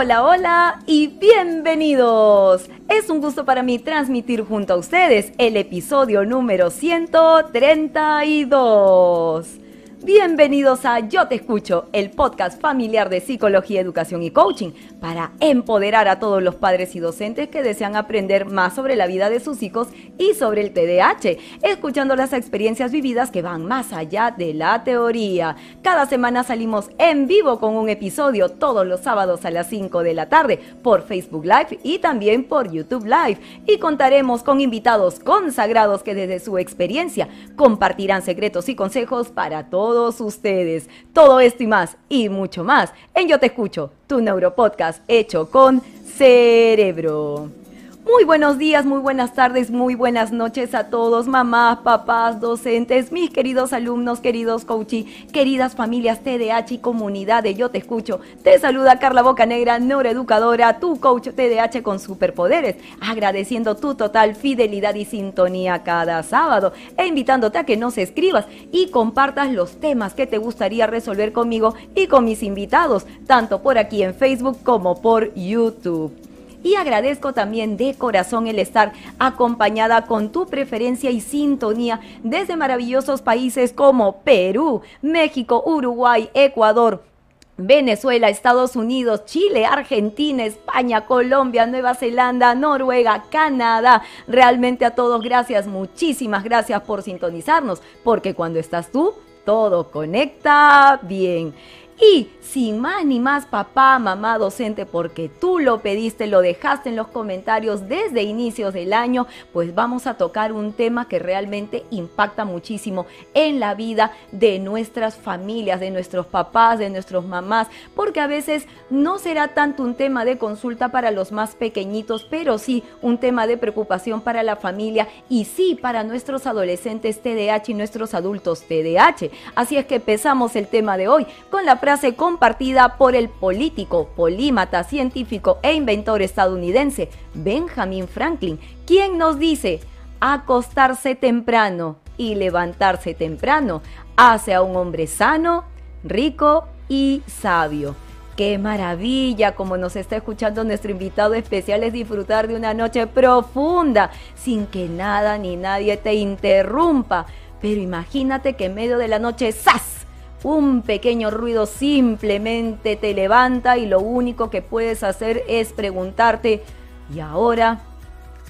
Hola, hola y bienvenidos. Es un gusto para mí transmitir junto a ustedes el episodio número 132. Bienvenidos a Yo Te Escucho, el podcast familiar de psicología, educación y coaching para empoderar a todos los padres y docentes que desean aprender más sobre la vida de sus hijos y sobre el TDAH, escuchando las experiencias vividas que van más allá de la teoría. Cada semana salimos en vivo con un episodio todos los sábados a las 5 de la tarde por Facebook Live y también por YouTube Live y contaremos con invitados consagrados que desde su experiencia compartirán secretos y consejos para todos ustedes. Todo esto y más, y mucho más, en Yo Te Escucho, tu neuropodcast hecho con cerebro. Muy buenos días, muy buenas tardes, muy buenas noches a todos, mamás, papás, docentes, mis queridos alumnos, queridos coachí, queridas familias TDAH y comunidad de Yo Te Escucho. Te saluda Carla Bocanegra, neuroeducadora, tu coach TDAH con superpoderes, agradeciendo tu total fidelidad y sintonía cada sábado e invitándote a que nos escribas y compartas los temas que te gustaría resolver conmigo y con mis invitados, tanto por aquí en Facebook como por YouTube y agradezco también de corazón el estar acompañada con tu preferencia y sintonía desde maravillosos países como Perú, México, Uruguay, Ecuador, Venezuela, Estados Unidos, Chile, Argentina, España, Colombia, Nueva Zelanda, Noruega, Canadá. Realmente a todos gracias, muchísimas gracias por sintonizarnos, porque cuando estás tú, todo conecta bien. Y sin más ni más, papá, mamá, docente, porque tú lo pediste, lo dejaste en los comentarios desde inicios del año, pues vamos a tocar un tema que realmente impacta muchísimo en la vida de nuestras familias, de nuestros papás, de nuestros mamás, porque a veces no será tanto un tema de consulta para los más pequeñitos, pero sí un tema de preocupación para la familia y sí para nuestros adolescentes TDAH y nuestros adultos TDAH. Así es que empezamos el tema de hoy con la compartida por el político, polímata, científico e inventor estadounidense Benjamin Franklin, quien nos dice, acostarse temprano y levantarse temprano hace a un hombre sano, rico y sabio. Qué maravilla, como nos está escuchando nuestro invitado especial, es disfrutar de una noche profunda, sin que nada ni nadie te interrumpa. Pero imagínate que en medio de la noche, ¡zas! Un pequeño ruido simplemente te levanta y lo único que puedes hacer es preguntarte, ¿y ahora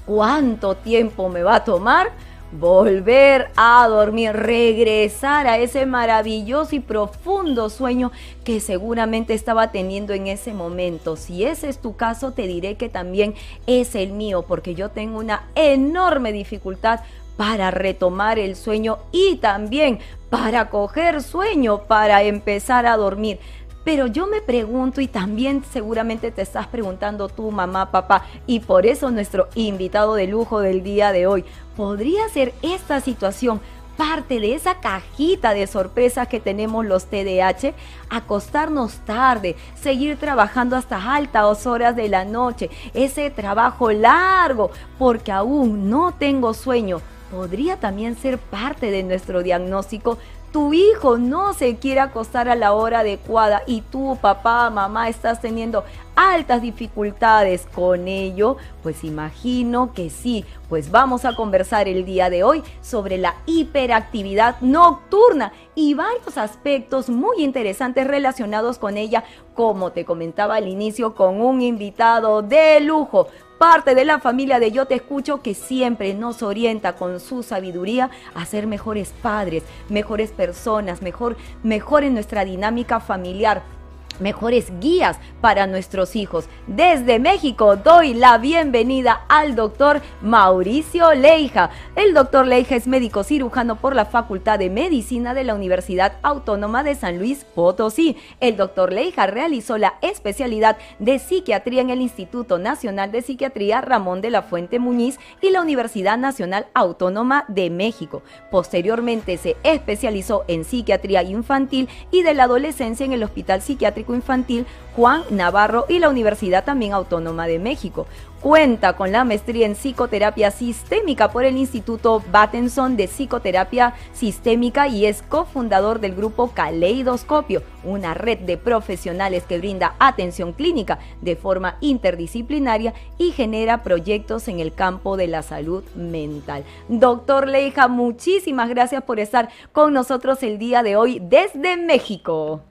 cuánto tiempo me va a tomar? Volver a dormir, regresar a ese maravilloso y profundo sueño que seguramente estaba teniendo en ese momento. Si ese es tu caso, te diré que también es el mío, porque yo tengo una enorme dificultad para retomar el sueño y también para coger sueño, para empezar a dormir. Pero yo me pregunto y también seguramente te estás preguntando tú, mamá, papá, y por eso nuestro invitado de lujo del día de hoy, ¿podría ser esta situación parte de esa cajita de sorpresas que tenemos los TDAH, acostarnos tarde, seguir trabajando hasta altas horas de la noche, ese trabajo largo, porque aún no tengo sueño, podría también ser parte de nuestro diagnóstico. Tu hijo no se quiere acostar a la hora adecuada y tú, papá, mamá, estás teniendo altas dificultades con ello, pues imagino que sí. Pues vamos a conversar el día de hoy sobre la hiperactividad nocturna y varios aspectos muy interesantes relacionados con ella, como te comentaba al inicio, con un invitado de lujo parte de la familia de Yo Te Escucho que siempre nos orienta con su sabiduría a ser mejores padres, mejores personas, mejor, mejor en nuestra dinámica familiar mejores guías para nuestros hijos. Desde México doy la bienvenida al doctor Mauricio Leija. El doctor Leija es médico cirujano por la Facultad de Medicina de la Universidad Autónoma de San Luis Potosí. El doctor Leija realizó la especialidad de psiquiatría en el Instituto Nacional de Psiquiatría Ramón de la Fuente Muñiz y la Universidad Nacional Autónoma de México. Posteriormente se especializó en psiquiatría infantil y de la adolescencia en el Hospital Psiquiátrico Infantil Juan Navarro y la Universidad también Autónoma de México. Cuenta con la maestría en psicoterapia sistémica por el Instituto Battenson de Psicoterapia Sistémica y es cofundador del grupo Caleidoscopio, una red de profesionales que brinda atención clínica de forma interdisciplinaria y genera proyectos en el campo de la salud mental. Doctor Leija, muchísimas gracias por estar con nosotros el día de hoy desde México.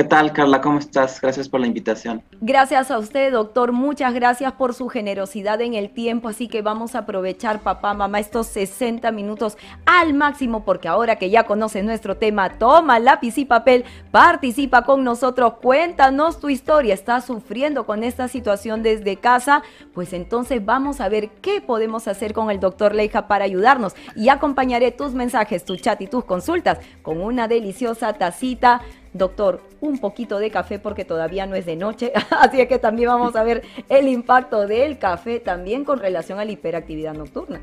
¿Qué tal, Carla? ¿Cómo estás? Gracias por la invitación. Gracias a usted, doctor. Muchas gracias por su generosidad en el tiempo. Así que vamos a aprovechar, papá, mamá, estos 60 minutos al máximo, porque ahora que ya conoces nuestro tema, toma lápiz y papel, participa con nosotros, cuéntanos tu historia. ¿Estás sufriendo con esta situación desde casa? Pues entonces vamos a ver qué podemos hacer con el doctor Leija para ayudarnos. Y acompañaré tus mensajes, tu chat y tus consultas con una deliciosa tacita doctor, un poquito de café porque todavía no es de noche, así es que también vamos a ver el impacto del café también con relación a la hiperactividad nocturna.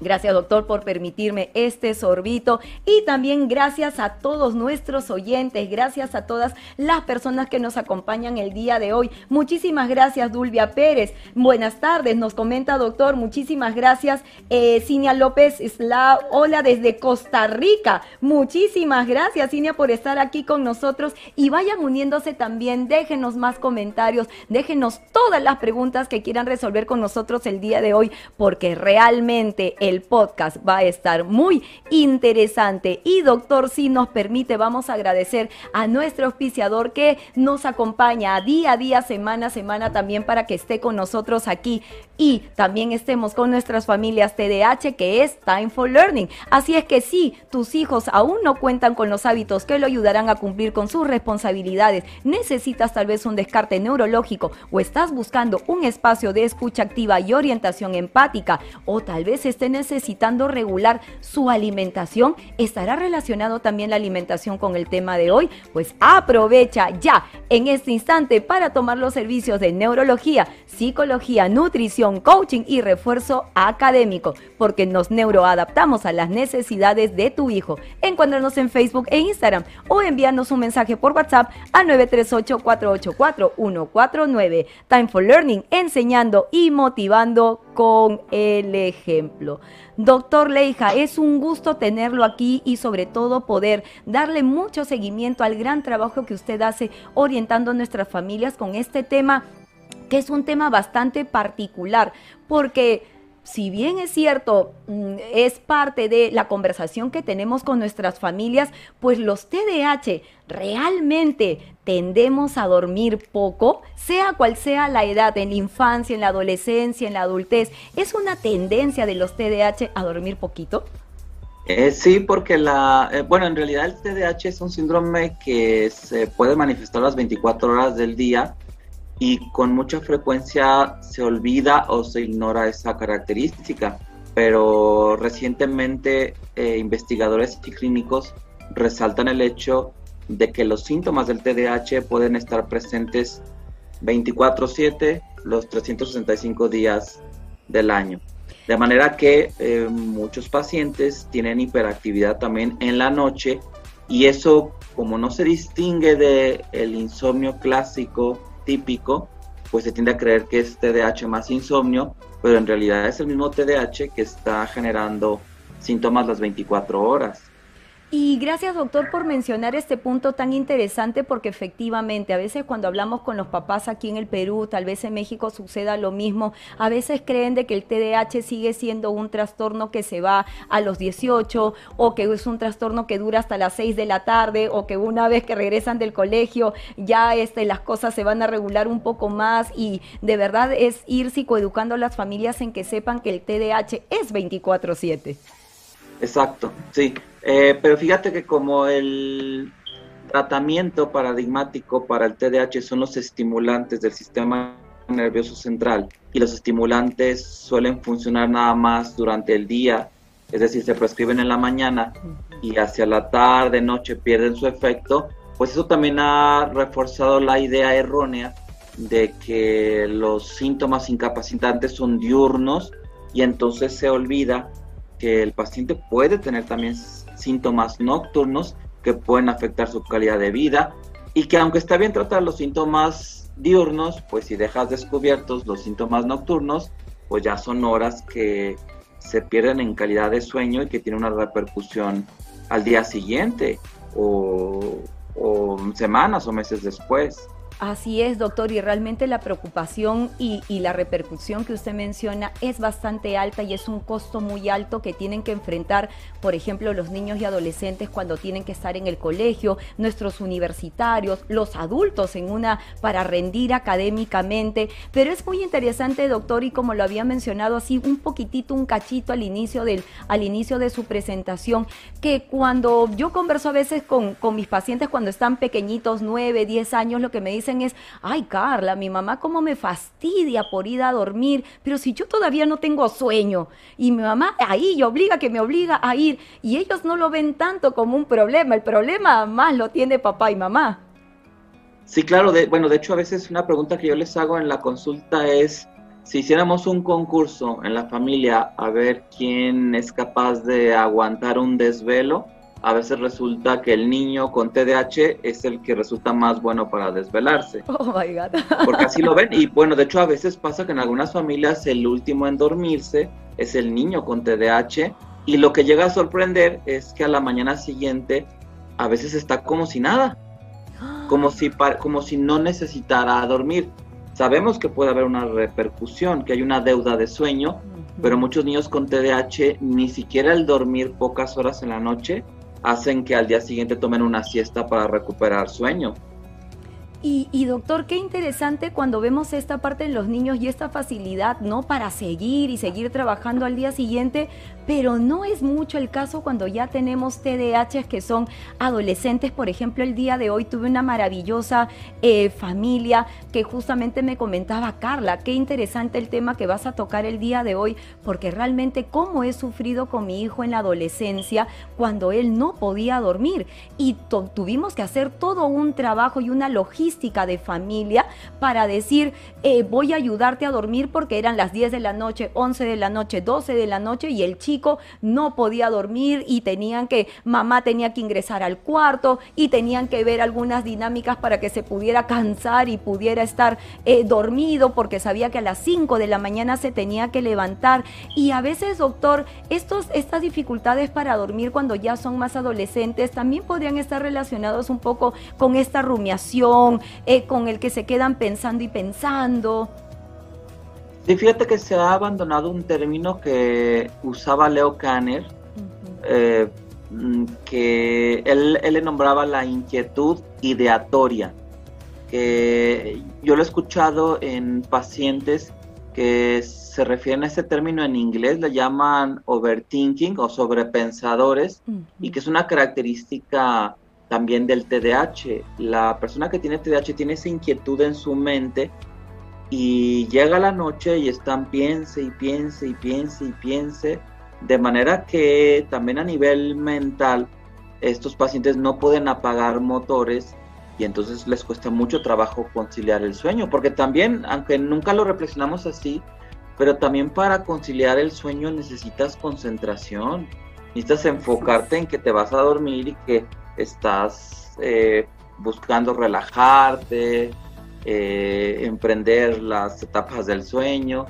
Gracias, doctor, por permitirme este sorbito. Y también gracias a todos nuestros oyentes, gracias a todas las personas que nos acompañan el día de hoy. Muchísimas gracias, Dulvia Pérez. Buenas tardes, nos comenta, doctor. Muchísimas gracias, eh, Cinia López la Hola desde Costa Rica. Muchísimas gracias, Cinia, por estar aquí con nosotros. Y vayan uniéndose también. Déjenos más comentarios, déjenos todas las preguntas que quieran resolver con nosotros el día de hoy, porque realmente el el podcast va a estar muy interesante. Y doctor, si nos permite, vamos a agradecer a nuestro auspiciador que nos acompaña día a día, semana a semana también para que esté con nosotros aquí y también estemos con nuestras familias TDH que es Time for Learning. Así es que si tus hijos aún no cuentan con los hábitos que lo ayudarán a cumplir con sus responsabilidades, necesitas tal vez un descarte neurológico o estás buscando un espacio de escucha activa y orientación empática o tal vez estén necesitando regular su alimentación, ¿estará relacionado también la alimentación con el tema de hoy? Pues aprovecha ya en este instante para tomar los servicios de neurología, psicología, nutrición, coaching y refuerzo académico, porque nos neuroadaptamos a las necesidades de tu hijo. Encuéntranos en Facebook e Instagram o envíanos un mensaje por WhatsApp a 938-484-149. Time for Learning, enseñando y motivando con el ejemplo. Doctor Leija, es un gusto tenerlo aquí y sobre todo poder darle mucho seguimiento al gran trabajo que usted hace orientando a nuestras familias con este tema, que es un tema bastante particular, porque si bien es cierto, mm, es parte de la conversación que tenemos con nuestras familias, pues los TDAH realmente tendemos a dormir poco, sea cual sea la edad, en la infancia, en la adolescencia, en la adultez. ¿Es una tendencia de los TDAH a dormir poquito? Eh, sí, porque la, eh, bueno, en realidad el TDAH es un síndrome que se puede manifestar las 24 horas del día y con mucha frecuencia se olvida o se ignora esa característica. Pero recientemente eh, investigadores y clínicos resaltan el hecho de que los síntomas del TDAH pueden estar presentes 24/7 los 365 días del año. De manera que eh, muchos pacientes tienen hiperactividad también en la noche y eso como no se distingue de el insomnio clásico típico, pues se tiende a creer que es TDAH más insomnio, pero en realidad es el mismo TDAH que está generando síntomas las 24 horas. Y gracias doctor por mencionar este punto tan interesante porque efectivamente a veces cuando hablamos con los papás aquí en el Perú, tal vez en México suceda lo mismo, a veces creen de que el TDAH sigue siendo un trastorno que se va a los 18 o que es un trastorno que dura hasta las 6 de la tarde o que una vez que regresan del colegio ya este, las cosas se van a regular un poco más y de verdad es ir psicoeducando a las familias en que sepan que el TDAH es 24/7. Exacto, sí. Eh, pero fíjate que como el tratamiento paradigmático para el TDAH son los estimulantes del sistema nervioso central y los estimulantes suelen funcionar nada más durante el día, es decir, se prescriben en la mañana y hacia la tarde, noche pierden su efecto, pues eso también ha reforzado la idea errónea de que los síntomas incapacitantes son diurnos y entonces se olvida que el paciente puede tener también síntomas nocturnos que pueden afectar su calidad de vida y que aunque está bien tratar los síntomas diurnos, pues si dejas descubiertos los síntomas nocturnos, pues ya son horas que se pierden en calidad de sueño y que tienen una repercusión al día siguiente o, o semanas o meses después. Así es, doctor, y realmente la preocupación y, la repercusión que usted menciona es bastante alta y es un costo muy alto que tienen que enfrentar, por ejemplo, los niños y adolescentes cuando tienen que estar en el colegio, nuestros universitarios, los adultos en una para rendir académicamente. Pero es muy interesante, doctor, y como lo había mencionado así un poquitito, un cachito al inicio del, al inicio de su presentación, que cuando yo converso a veces con, con mis pacientes cuando están pequeñitos, 9, 10 años, lo que me dicen dicen es, ay Carla, mi mamá cómo me fastidia por ir a dormir, pero si yo todavía no tengo sueño y mi mamá ahí obliga que me obliga a ir y ellos no lo ven tanto como un problema, el problema más lo tiene papá y mamá. Sí, claro, de, bueno, de hecho a veces una pregunta que yo les hago en la consulta es, si hiciéramos un concurso en la familia a ver quién es capaz de aguantar un desvelo, a veces resulta que el niño con TDAH es el que resulta más bueno para desvelarse. Oh my God. Porque así lo ven. Y bueno, de hecho, a veces pasa que en algunas familias el último en dormirse es el niño con TDAH. Y lo que llega a sorprender es que a la mañana siguiente a veces está como si nada. Como si, como si no necesitara dormir. Sabemos que puede haber una repercusión, que hay una deuda de sueño, pero muchos niños con TDAH ni siquiera el dormir pocas horas en la noche hacen que al día siguiente tomen una siesta para recuperar sueño. Y, doctor, qué interesante cuando vemos esta parte en los niños y esta facilidad, ¿no? Para seguir y seguir trabajando al día siguiente, pero no es mucho el caso cuando ya tenemos TDAH que son adolescentes. Por ejemplo, el día de hoy tuve una maravillosa eh, familia que justamente me comentaba, Carla, qué interesante el tema que vas a tocar el día de hoy, porque realmente cómo he sufrido con mi hijo en la adolescencia cuando él no podía dormir. Y tuvimos que hacer todo un trabajo y una logística de familia para decir, eh, voy a ayudarte a dormir porque eran las 10 de la noche, 11 de la noche, 12 de la noche y el chico no podía dormir y tenían que, mamá tenía que ingresar al cuarto y tenían que ver algunas dinámicas para que se pudiera cansar y pudiera estar eh, dormido porque sabía que a las 5 de la mañana se tenía que levantar. Y a veces, doctor, estos, estas dificultades para dormir cuando ya son más adolescentes también podrían estar relacionados un poco con esta rumiación, eh, con el que se quedan pensando y pensando. Sí, fíjate que se ha abandonado un término que usaba Leo Kanner, eh, mm, que él, le nombraba la inquietud ideatoria, que yo lo he escuchado en pacientes que se refieren a este término en inglés, le llaman overthinking o sobrepensadores, y que es una característica también del TDAH. La persona que tiene TDAH tiene esa inquietud en su mente y llega la noche y están piense y piense y piense y piense, de manera que también a nivel mental estos pacientes no pueden apagar motores y entonces les cuesta mucho trabajo conciliar el sueño, porque también, aunque nunca lo reflexionamos así, pero también para conciliar el sueño necesitas concentración, necesitas enfocarte en que te vas a dormir y que estás eh, buscando relajarte, eh, emprender las etapas del sueño,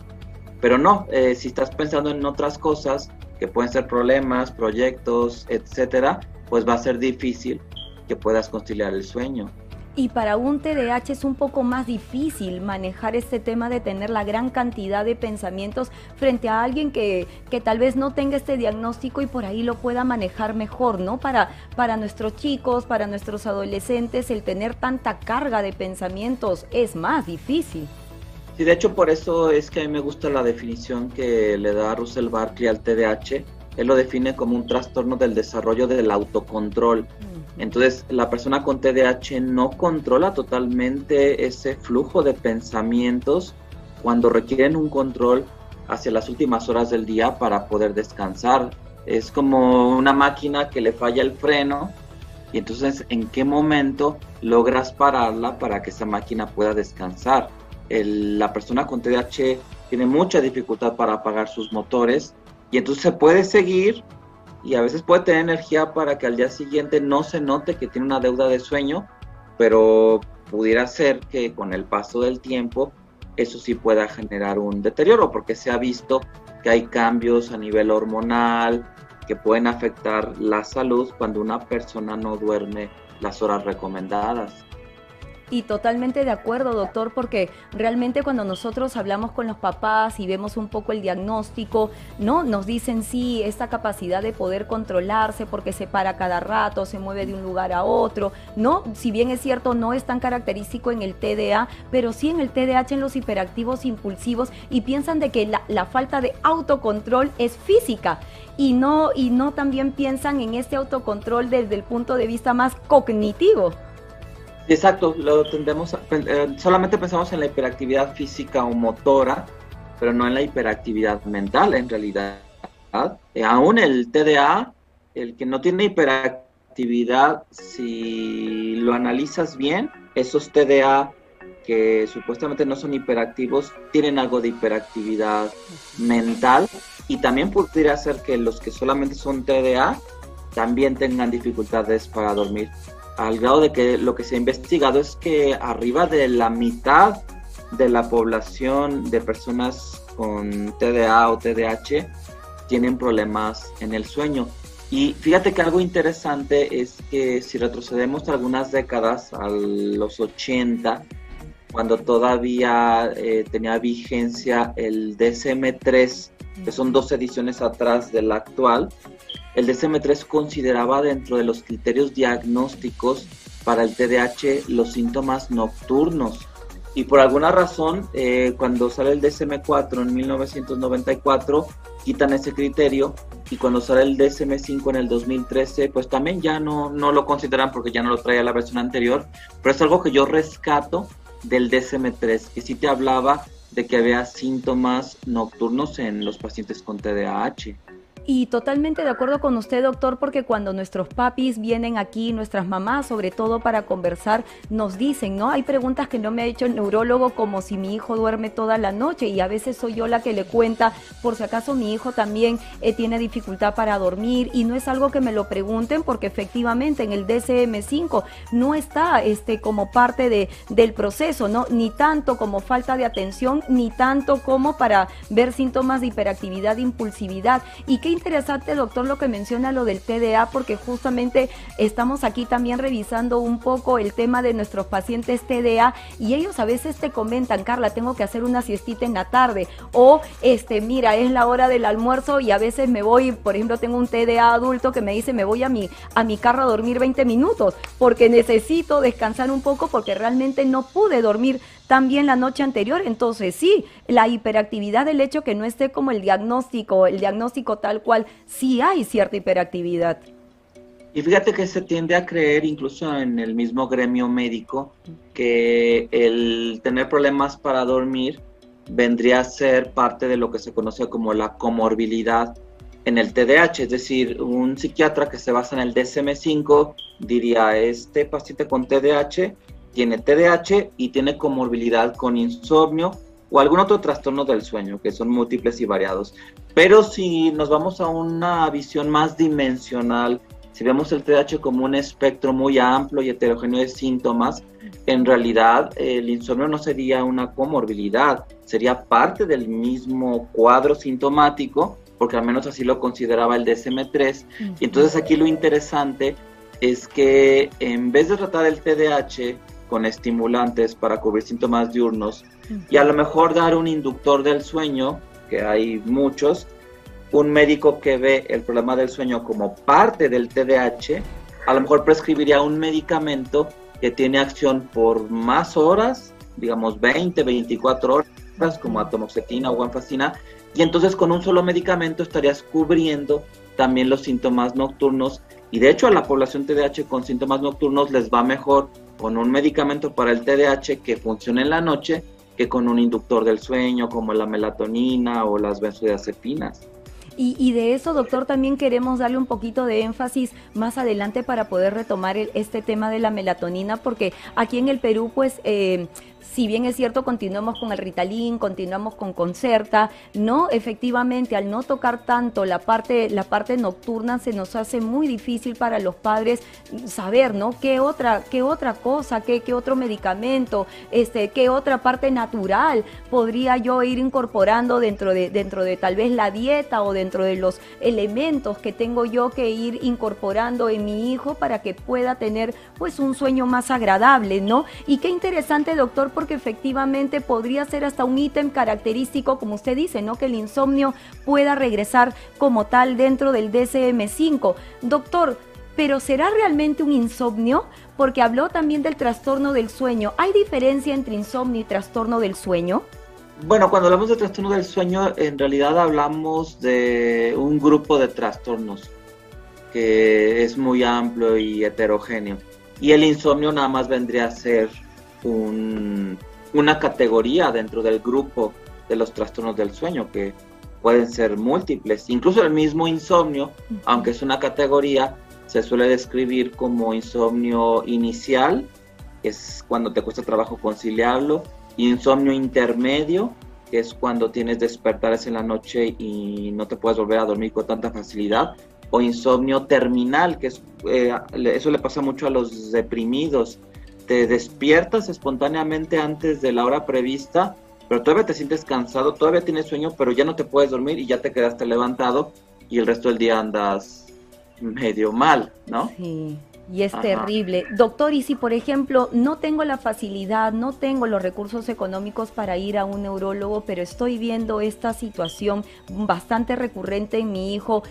pero no, eh, si estás pensando en otras cosas que pueden ser problemas, proyectos, etcétera, pues va a ser difícil que puedas conciliar el sueño. Y para un TDAH es un poco más difícil manejar este tema de tener la gran cantidad de pensamientos frente a alguien que, que tal vez no tenga este diagnóstico y por ahí lo pueda manejar mejor, ¿no? Para, para nuestros chicos, para nuestros adolescentes, el tener tanta carga de pensamientos es más difícil. Sí, de hecho por eso es que a mí me gusta la definición que le da Russell Barkley al TDAH. Él lo define como un trastorno del desarrollo del autocontrol. Mm. Entonces, la persona con TDAH no controla totalmente ese flujo de pensamientos cuando requieren un control hacia las últimas horas del día para poder descansar. Es como una máquina que le falla el freno y entonces en qué momento logras pararla para que esa máquina pueda descansar. la persona con TDAH tiene mucha dificultad para apagar sus motores y entonces se puede seguir y a veces puede tener energía para que al día siguiente no se note que tiene una deuda de sueño, pero pudiera ser que con el paso del tiempo eso sí pueda generar un deterioro, porque se ha visto que hay cambios a nivel hormonal que pueden afectar la salud cuando una persona no duerme las horas recomendadas. Y totalmente de acuerdo, doctor, porque realmente cuando nosotros hablamos con los papás y vemos un poco el diagnóstico, ¿no? Nos dicen sí, esta capacidad de poder controlarse porque se para cada rato, se mueve de un lugar a otro, ¿no? Si bien es cierto, no es tan característico en el TDA, pero sí en el TDAH en los hiperactivos impulsivos y piensan de que la, la falta de autocontrol es física y no, y no también piensan en este autocontrol desde el punto de vista más cognitivo. Exacto, lo tendemos eh, solamente pensamos en la hiperactividad física o motora, pero no en la hiperactividad mental en realidad. Eh, aún el TDA, el que no tiene hiperactividad, si lo analizas bien, esos TDA que supuestamente no son hiperactivos tienen algo de hiperactividad mental y también podría ser que los que solamente son TDA también tengan dificultades para dormir al grado de que lo que se ha investigado es que arriba de la mitad de la población de personas con TDA o TDAH tienen problemas en el sueño. Y fíjate que algo interesante es que si retrocedemos algunas décadas, a los 80, cuando todavía eh, tenía vigencia el DSM-3, que son dos ediciones atrás del actual, el DSM-3 consideraba dentro de los criterios diagnósticos para el TDAH los síntomas nocturnos. Y por alguna razón, eh, cuando sale el DSM-4 en 1994, quitan ese criterio y cuando sale el DSM-5 en el 2013, pues también ya no, no lo consideran porque ya no lo traía la versión anterior. Pero es algo que yo rescato del DSM-3, que sí te hablaba de que había síntomas nocturnos en los pacientes con TDAH. Y totalmente de acuerdo con usted, doctor, porque cuando nuestros papis vienen aquí, nuestras mamás, sobre todo para conversar, nos dicen, ¿no? Hay preguntas que no me ha hecho el neurólogo, como si mi hijo duerme toda la noche, y a veces soy yo la que le cuenta, por si acaso mi hijo también eh, tiene dificultad para dormir, y no es algo que me lo pregunten, porque efectivamente en el DCM5 no está este, como parte de, del proceso, ¿no? Ni tanto como falta de atención, ni tanto como para ver síntomas de hiperactividad, impulsividad. ¿Y qué interesante, doctor, lo que menciona lo del TDA, porque justamente estamos aquí también revisando un poco el tema de nuestros pacientes TDA y ellos a veces te comentan, Carla, tengo que hacer una siestita en la tarde o este, mira, es la hora del almuerzo y a veces me voy, por ejemplo, tengo un TDA adulto que me dice, me voy a mi a mi carro a dormir 20 minutos porque necesito descansar un poco porque realmente no pude dormir también la noche anterior. Entonces, sí, la hiperactividad del hecho que no esté como el diagnóstico, el diagnóstico tal cual, sí hay cierta hiperactividad. Y fíjate que se tiende a creer, incluso en el mismo gremio médico, que el tener problemas para dormir vendría a ser parte de lo que se conoce como la comorbilidad en el TDAH, es decir, un psiquiatra que se basa en el DSM5 diría, este paciente con TDAH tiene TDAH y tiene comorbilidad con insomnio o algún otro trastorno del sueño, que son múltiples y variados. Pero si nos vamos a una visión más dimensional, si vemos el TDAH como un espectro muy amplio y heterogéneo de síntomas, en realidad el insomnio no sería una comorbilidad, sería parte del mismo cuadro sintomático, porque al menos así lo consideraba el DSM-3. Y entonces aquí lo interesante es que en vez de tratar el TDAH con estimulantes para cubrir síntomas diurnos y a lo mejor dar un inductor del sueño, que hay muchos, un médico que ve el problema del sueño como parte del TDAH, a lo mejor prescribiría un medicamento que tiene acción por más horas, digamos 20, 24 horas, como atomoxetina o guanfacina, y entonces con un solo medicamento estarías cubriendo también los síntomas nocturnos y de hecho a la población TDAH con síntomas nocturnos les va mejor con un medicamento para el TDAH que funcione en la noche que con un inductor del sueño como la melatonina o las benzodiazepinas. Y, de eso, doctor, también queremos darle un poquito de énfasis más adelante para poder retomar este tema de la melatonina, porque aquí en el Perú, pues, eh, si bien es cierto, continuamos con el Ritalin, continuamos con Concerta, no, efectivamente, al no tocar tanto la parte, la parte nocturna, se nos hace muy difícil para los padres saber, ¿no? ¿Qué otra, qué otra cosa, qué, qué otro medicamento, este, qué otra parte natural podría yo ir incorporando dentro de, dentro de tal vez la dieta o dentro de los elementos que tengo yo que ir incorporando en mi hijo para que pueda tener pues un sueño más agradable, ¿no? Y qué interesante, doctor, porque efectivamente podría ser hasta un ítem característico, como usted dice, ¿no? Que el insomnio pueda regresar como tal dentro del DSM5. Doctor, pero ¿será realmente un insomnio? Porque habló también del trastorno del sueño. ¿Hay diferencia entre insomnio y trastorno del sueño? Bueno, cuando hablamos de trastorno del sueño, en realidad hablamos de un grupo de trastornos que es muy amplio y heterogéneo. Y el insomnio nada más vendría a ser una categoría dentro del grupo de los trastornos del sueño que pueden ser múltiples. Incluso el mismo insomnio, aunque es una categoría, se suele describir como insomnio inicial, que es cuando te cuesta trabajo conciliarlo, insomnio intermedio, que es cuando tienes despertares en la noche y no te puedes volver a dormir con tanta facilidad, o insomnio terminal, que es, eh, eso le pasa mucho a los deprimidos, te despiertas espontáneamente antes de la hora prevista, pero todavía te sientes cansado, todavía tienes sueño, pero ya no te puedes dormir y ya te quedaste levantado y el resto del día andas medio mal, ¿no? Sí. Y es terrible. Doctor, y si por ejemplo no tengo la facilidad, no tengo los recursos económicos para ir a un neurólogo, pero estoy viendo esta situación bastante recurrente en mi hijo,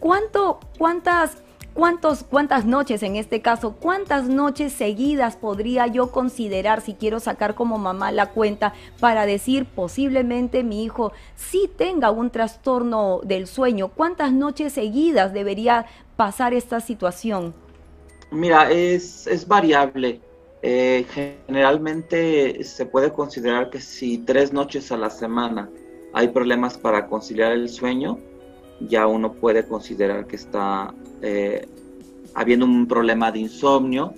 ¿cuánto, cuántas ¿Cuántos, ¿Cuántas noches en este caso? ¿Cuántas noches seguidas podría yo considerar si quiero sacar como mamá la cuenta para decir posiblemente mi hijo sí tenga un trastorno del sueño? ¿Cuántas noches seguidas debería pasar esta situación? Mira, es, es variable. Eh, generalmente se puede considerar que si tres noches a la semana hay problemas para conciliar el sueño, ya uno puede considerar que está eh, habiendo un problema de insomnio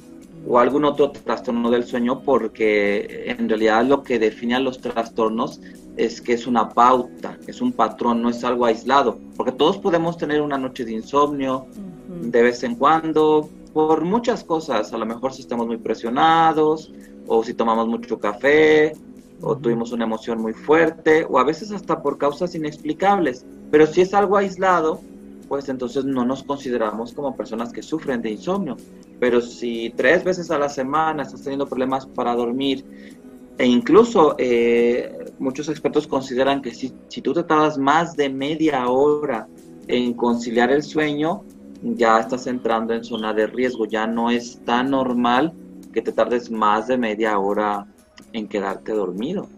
o algún otro trastorno del sueño porque en realidad lo que define a los trastornos es que es una pauta, es un patrón, no es algo aislado, porque todos podemos tener una noche de insomnio de vez en cuando por muchas cosas, a lo mejor si estamos muy presionados o si tomamos mucho café o tuvimos una emoción muy fuerte o a veces hasta por causas inexplicables. Pero si es algo aislado, pues entonces no nos consideramos como personas que sufren de insomnio. Pero si tres veces a la semana estás teniendo problemas para dormir, e incluso eh, muchos expertos consideran que si, si tú te tardas más de media hora en conciliar el sueño, ya estás entrando en zona de riesgo, ya no es tan normal que te tardes más de media hora en quedarte dormido.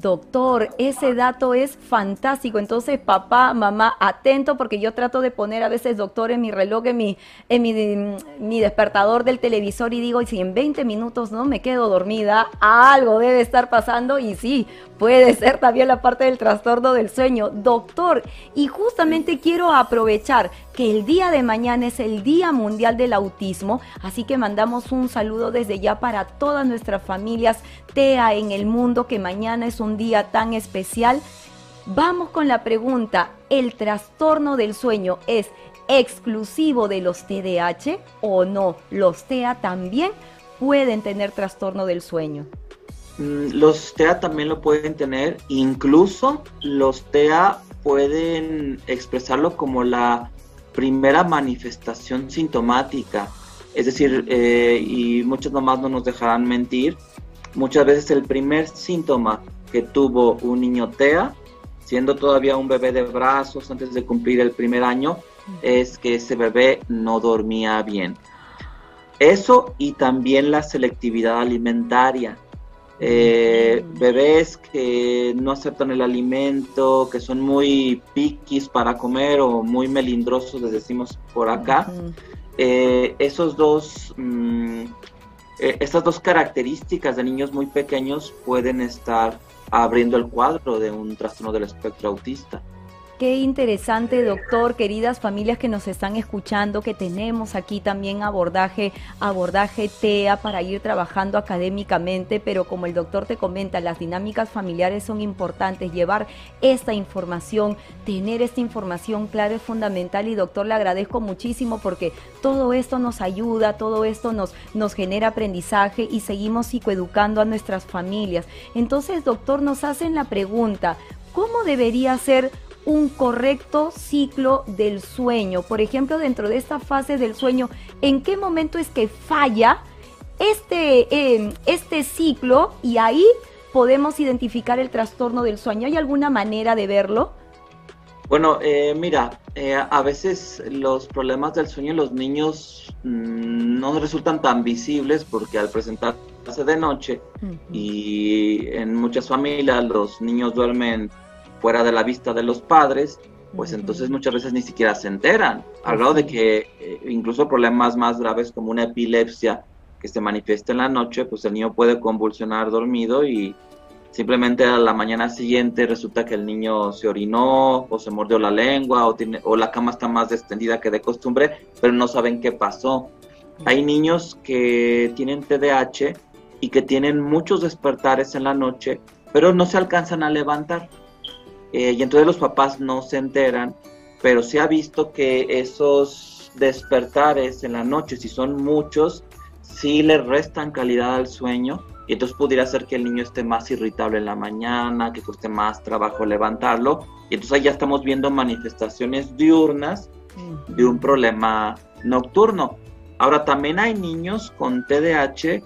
Doctor, ese dato es fantástico. Entonces, papá, mamá, atento porque yo trato de poner a veces, doctor, en mi reloj, en mi, en mi, mi despertador del televisor y digo, si en 20 minutos no me quedo dormida, algo debe estar pasando y sí, puede ser también la parte del trastorno del sueño. Doctor, y justamente quiero aprovechar que el día de mañana es el Día Mundial del Autismo, así que mandamos un saludo desde ya para todas nuestras familias TEA en el mundo, que mañana es un día tan especial. Vamos con la pregunta, ¿el trastorno del sueño es exclusivo de los TDAH o no? ¿Los TEA también pueden tener trastorno del sueño? Mm, los TEA también lo pueden tener, incluso los TEA pueden expresarlo como la primera manifestación sintomática. Es decir, eh, y muchos nomás no nos dejarán mentir, muchas veces el primer síntoma que tuvo un niño TEA, siendo todavía un bebé de brazos antes de cumplir el primer año, es que ese bebé no dormía bien. Eso y también la selectividad alimentaria. Eh, bebés que no aceptan el alimento, que son muy piquis para comer o muy melindrosos, les decimos por acá. Eh, esos dos, mm, eh, estas dos características de niños muy pequeños pueden estar abriendo el cuadro de un trastorno del espectro autista. Qué interesante, doctor, queridas familias que nos están escuchando, que tenemos aquí también abordaje, abordaje TEA para ir trabajando académicamente, pero como el doctor te comenta, las dinámicas familiares son importantes, llevar esta información, tener esta información clara es fundamental y doctor, le agradezco muchísimo porque todo esto nos ayuda, todo esto nos, nos genera aprendizaje y seguimos psicoeducando a nuestras familias. Entonces, doctor, nos hacen la pregunta, ¿cómo debería ser un correcto ciclo del sueño. Por ejemplo, dentro de esta fase del sueño, ¿en qué momento es que falla este, em, este ciclo y ahí podemos identificar el trastorno del sueño? ¿Hay alguna manera de verlo? Bueno, eh, mira, eh, a veces los problemas del sueño en los niños mm, no resultan tan visibles porque al presentarse de noche y en muchas familias los niños duermen fuera de la vista de los padres, pues entonces muchas veces ni siquiera se enteran, al grado de que eh, incluso problemas más graves como una epilepsia que se manifiesta en la noche, pues el niño puede convulsionar dormido y simplemente a la mañana siguiente resulta que el niño se orinó o se mordió la lengua o, tiene, o la cama está más extendida que de costumbre, pero no saben qué pasó. Hay niños que tienen TDAH y que tienen muchos despertares en la noche, pero no se alcanzan a levantar. Eh, y entonces los papás no se enteran, pero se ha visto que esos despertares en la noche, si son muchos, sí le restan calidad al sueño y entonces pudiera ser que el niño esté más irritable en la mañana, que cueste más trabajo levantarlo y entonces ahí ya estamos viendo manifestaciones diurnas de un problema nocturno. Ahora también hay niños con TDAH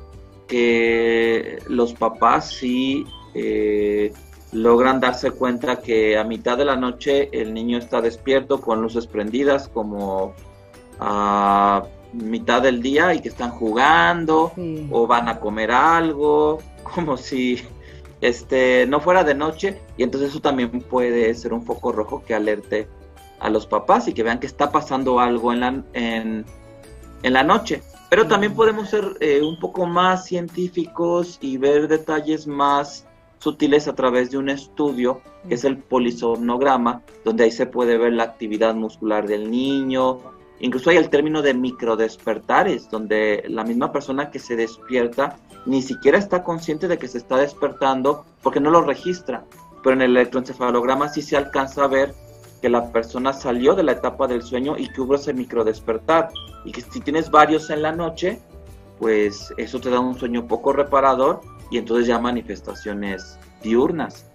que los papás sí eh, logran darse cuenta que a mitad de la noche el niño está despierto con luces prendidas como a mitad del día y que están jugando o van a comer algo, como si este no fuera de noche. Y entonces eso también puede ser un foco rojo que alerte a los papás y que vean que está pasando algo en la, en, la noche. Pero también podemos ser eh, un poco más científicos y ver detalles más sutiles a través de un estudio que es el polisomnograma, donde ahí se puede ver la actividad muscular del niño. Incluso hay el término de microdespertares, donde la misma persona que se despierta ni siquiera está consciente de que se está despertando porque no lo registra. Pero en el electroencefalograma sí se alcanza a ver que la persona salió de la etapa del sueño y que hubo ese microdespertar. Y que si tienes varios en la noche, pues eso te da un sueño poco reparador y entonces ya manifestaciones diurnas.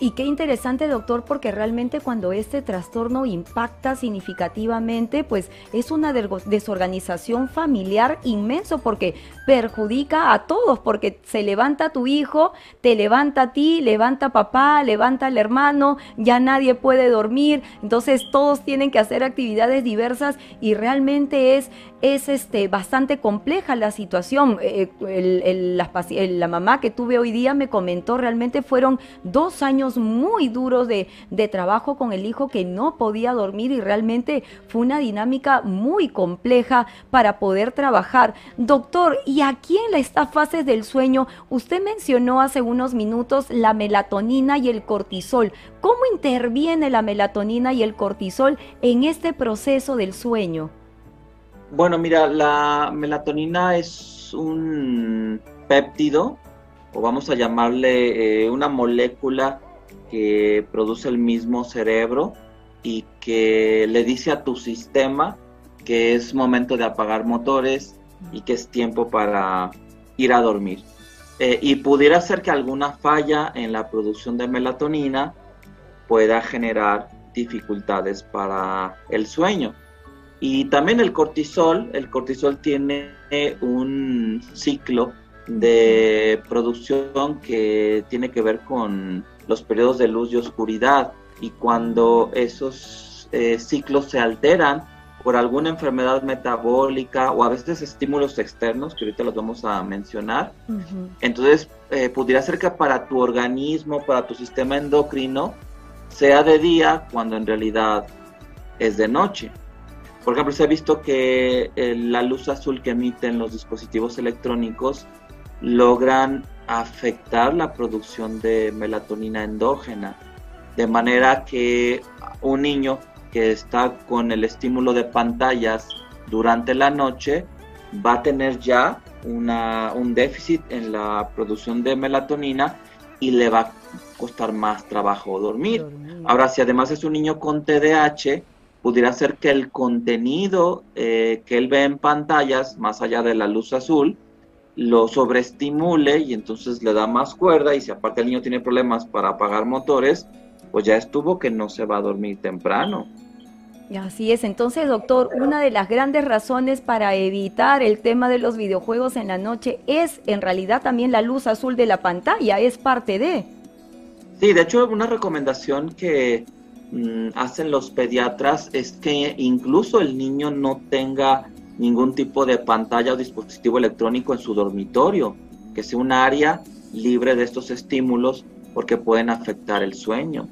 Y qué interesante, doctor, porque realmente cuando este trastorno impacta significativamente, pues es una desorganización familiar inmenso porque perjudica a todos, porque se levanta tu hijo, te levanta a ti, levanta a papá, levanta al hermano, ya nadie puede dormir, entonces todos tienen que hacer actividades diversas y realmente es, es este, bastante compleja la situación. Eh, la mamá que tuve hoy día me comentó, realmente fueron dos años muy duros de, trabajo con el hijo que no podía dormir y realmente fue una dinámica muy compleja para poder trabajar. Doctor, y aquí en estas fases del sueño, usted mencionó hace unos minutos la melatonina y el cortisol. ¿Cómo interviene la melatonina y el cortisol en este proceso del sueño? Bueno, mira, la melatonina es un péptido, o vamos a llamarle eh, una molécula que produce el mismo cerebro y que le dice a tu sistema que es momento de apagar motores y que es tiempo para ir a dormir. Eh, y pudiera ser que alguna falla en la producción de melatonina pueda generar dificultades para el sueño. Y también el cortisol, el cortisol tiene un ciclo de producción que tiene que ver con los periodos de luz y oscuridad y cuando esos eh, ciclos se alteran por alguna enfermedad metabólica o a veces estímulos externos, que ahorita los vamos a mencionar, entonces eh, pudiera ser que para tu organismo, para tu sistema endocrino, sea de día cuando en realidad es de noche. Por ejemplo, se ha visto que eh, la luz azul que emiten los dispositivos electrónicos logran afectar la producción de melatonina endógena. de manera que un niño que está con el estímulo de pantallas durante la noche va a tener ya una, un déficit en la producción de melatonina y le va a costar más trabajo dormir. Ahora, si además es un niño con TDAH, pudiera ser que el contenido eh, que él ve en pantallas, más allá de la luz azul, lo sobreestimule y entonces le da más cuerda y si aparte el niño tiene problemas para apagar motores, pues ya estuvo que no se va a dormir temprano. Así es, entonces doctor, una de las grandes razones para evitar el tema de los videojuegos en la noche es en realidad también la luz azul de la pantalla, es parte de... Sí, de hecho una recomendación que mm, hacen los pediatras es que incluso el niño no tenga ningún tipo de pantalla o dispositivo electrónico en su dormitorio, que sea un área libre de estos estímulos porque pueden afectar el sueño.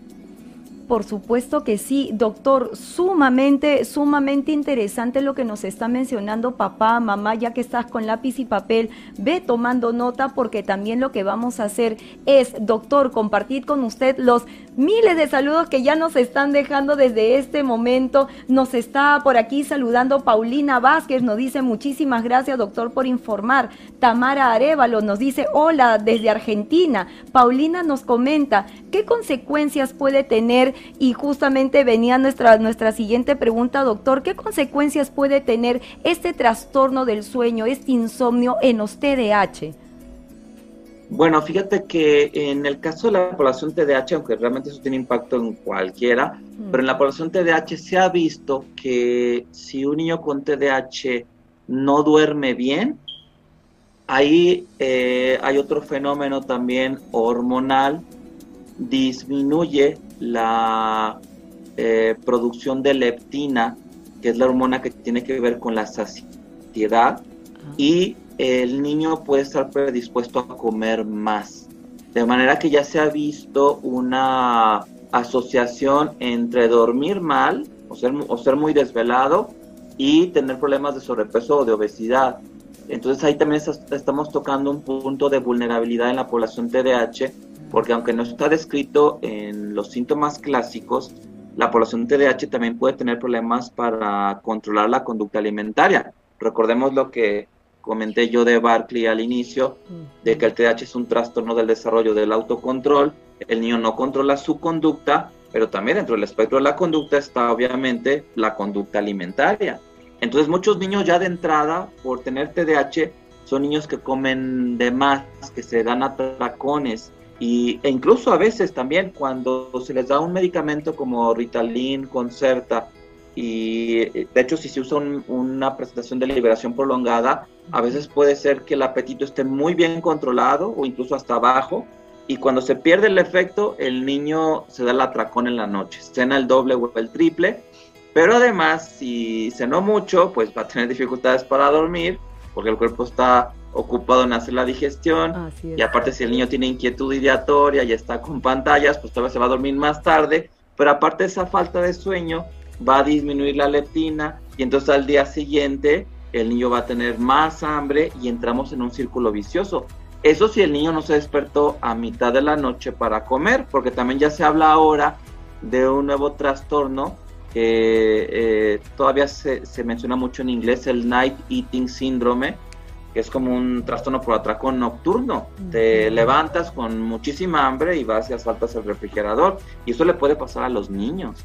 Por supuesto que sí, doctor, sumamente, sumamente interesante lo que nos está mencionando papá, mamá, ya que estás con lápiz y papel, ve tomando nota porque también lo que vamos a hacer es, doctor, compartir con usted los miles de saludos que ya nos están dejando desde este momento. Nos está por aquí saludando Paulina Vázquez, nos dice muchísimas gracias, doctor, por informar. Tamara Arevalo nos dice hola desde Argentina. Paulina nos comenta, ¿qué consecuencias puede tener y justamente venía nuestra, nuestra siguiente pregunta, doctor, ¿qué consecuencias puede tener este trastorno del sueño, este insomnio en los TDAH? Bueno, fíjate que en el caso de la población TDAH, aunque realmente eso tiene impacto en cualquiera, mm. pero en la población TDAH se ha visto que si un niño con TDAH no duerme bien, ahí eh, hay otro fenómeno también hormonal, disminuye la eh, producción de leptina, que es la hormona que tiene que ver con la saciedad, ah. y el niño puede estar predispuesto a comer más. De manera que ya se ha visto una asociación entre dormir mal o ser, o ser muy desvelado y tener problemas de sobrepeso o de obesidad. Entonces ahí también estamos tocando un punto de vulnerabilidad en la población TDAH porque aunque no está descrito en los síntomas clásicos, la población TDAH también puede tener problemas para controlar la conducta alimentaria. Recordemos lo que comenté yo de Barclay al inicio, de que el TDAH es un trastorno del desarrollo del autocontrol, el niño no controla su conducta, pero también dentro del espectro de la conducta está obviamente la conducta alimentaria. Entonces muchos niños ya de entrada, por tener TDAH, son niños que comen de más, que se dan atracones, y, e incluso a veces también cuando se les da un medicamento como Ritalin, Concerta, y de hecho si se usa una presentación de liberación prolongada, a veces puede ser que el apetito esté muy bien controlado o incluso hasta abajo, y cuando se pierde el efecto, el niño se da el atracón en la noche, cena el doble o el triple, pero además si cenó mucho, pues va a tener dificultades para dormir, porque el cuerpo está ocupado en hacer la digestión y aparte si el niño tiene inquietud ideatoria y está con pantallas, pues todavía se va a dormir más tarde, pero aparte de esa falta de sueño va a disminuir la leptina y entonces al día siguiente el niño va a tener más hambre y entramos en un círculo vicioso. Eso si el niño no se despertó a mitad de la noche para comer, porque también ya se habla ahora de un nuevo trastorno que eh, todavía se, se menciona mucho en inglés, el Night Eating Syndrome, que es como un trastorno por atracón nocturno. Te levantas con muchísima hambre y vas y asaltas el refrigerador. Y eso le puede pasar a los niños.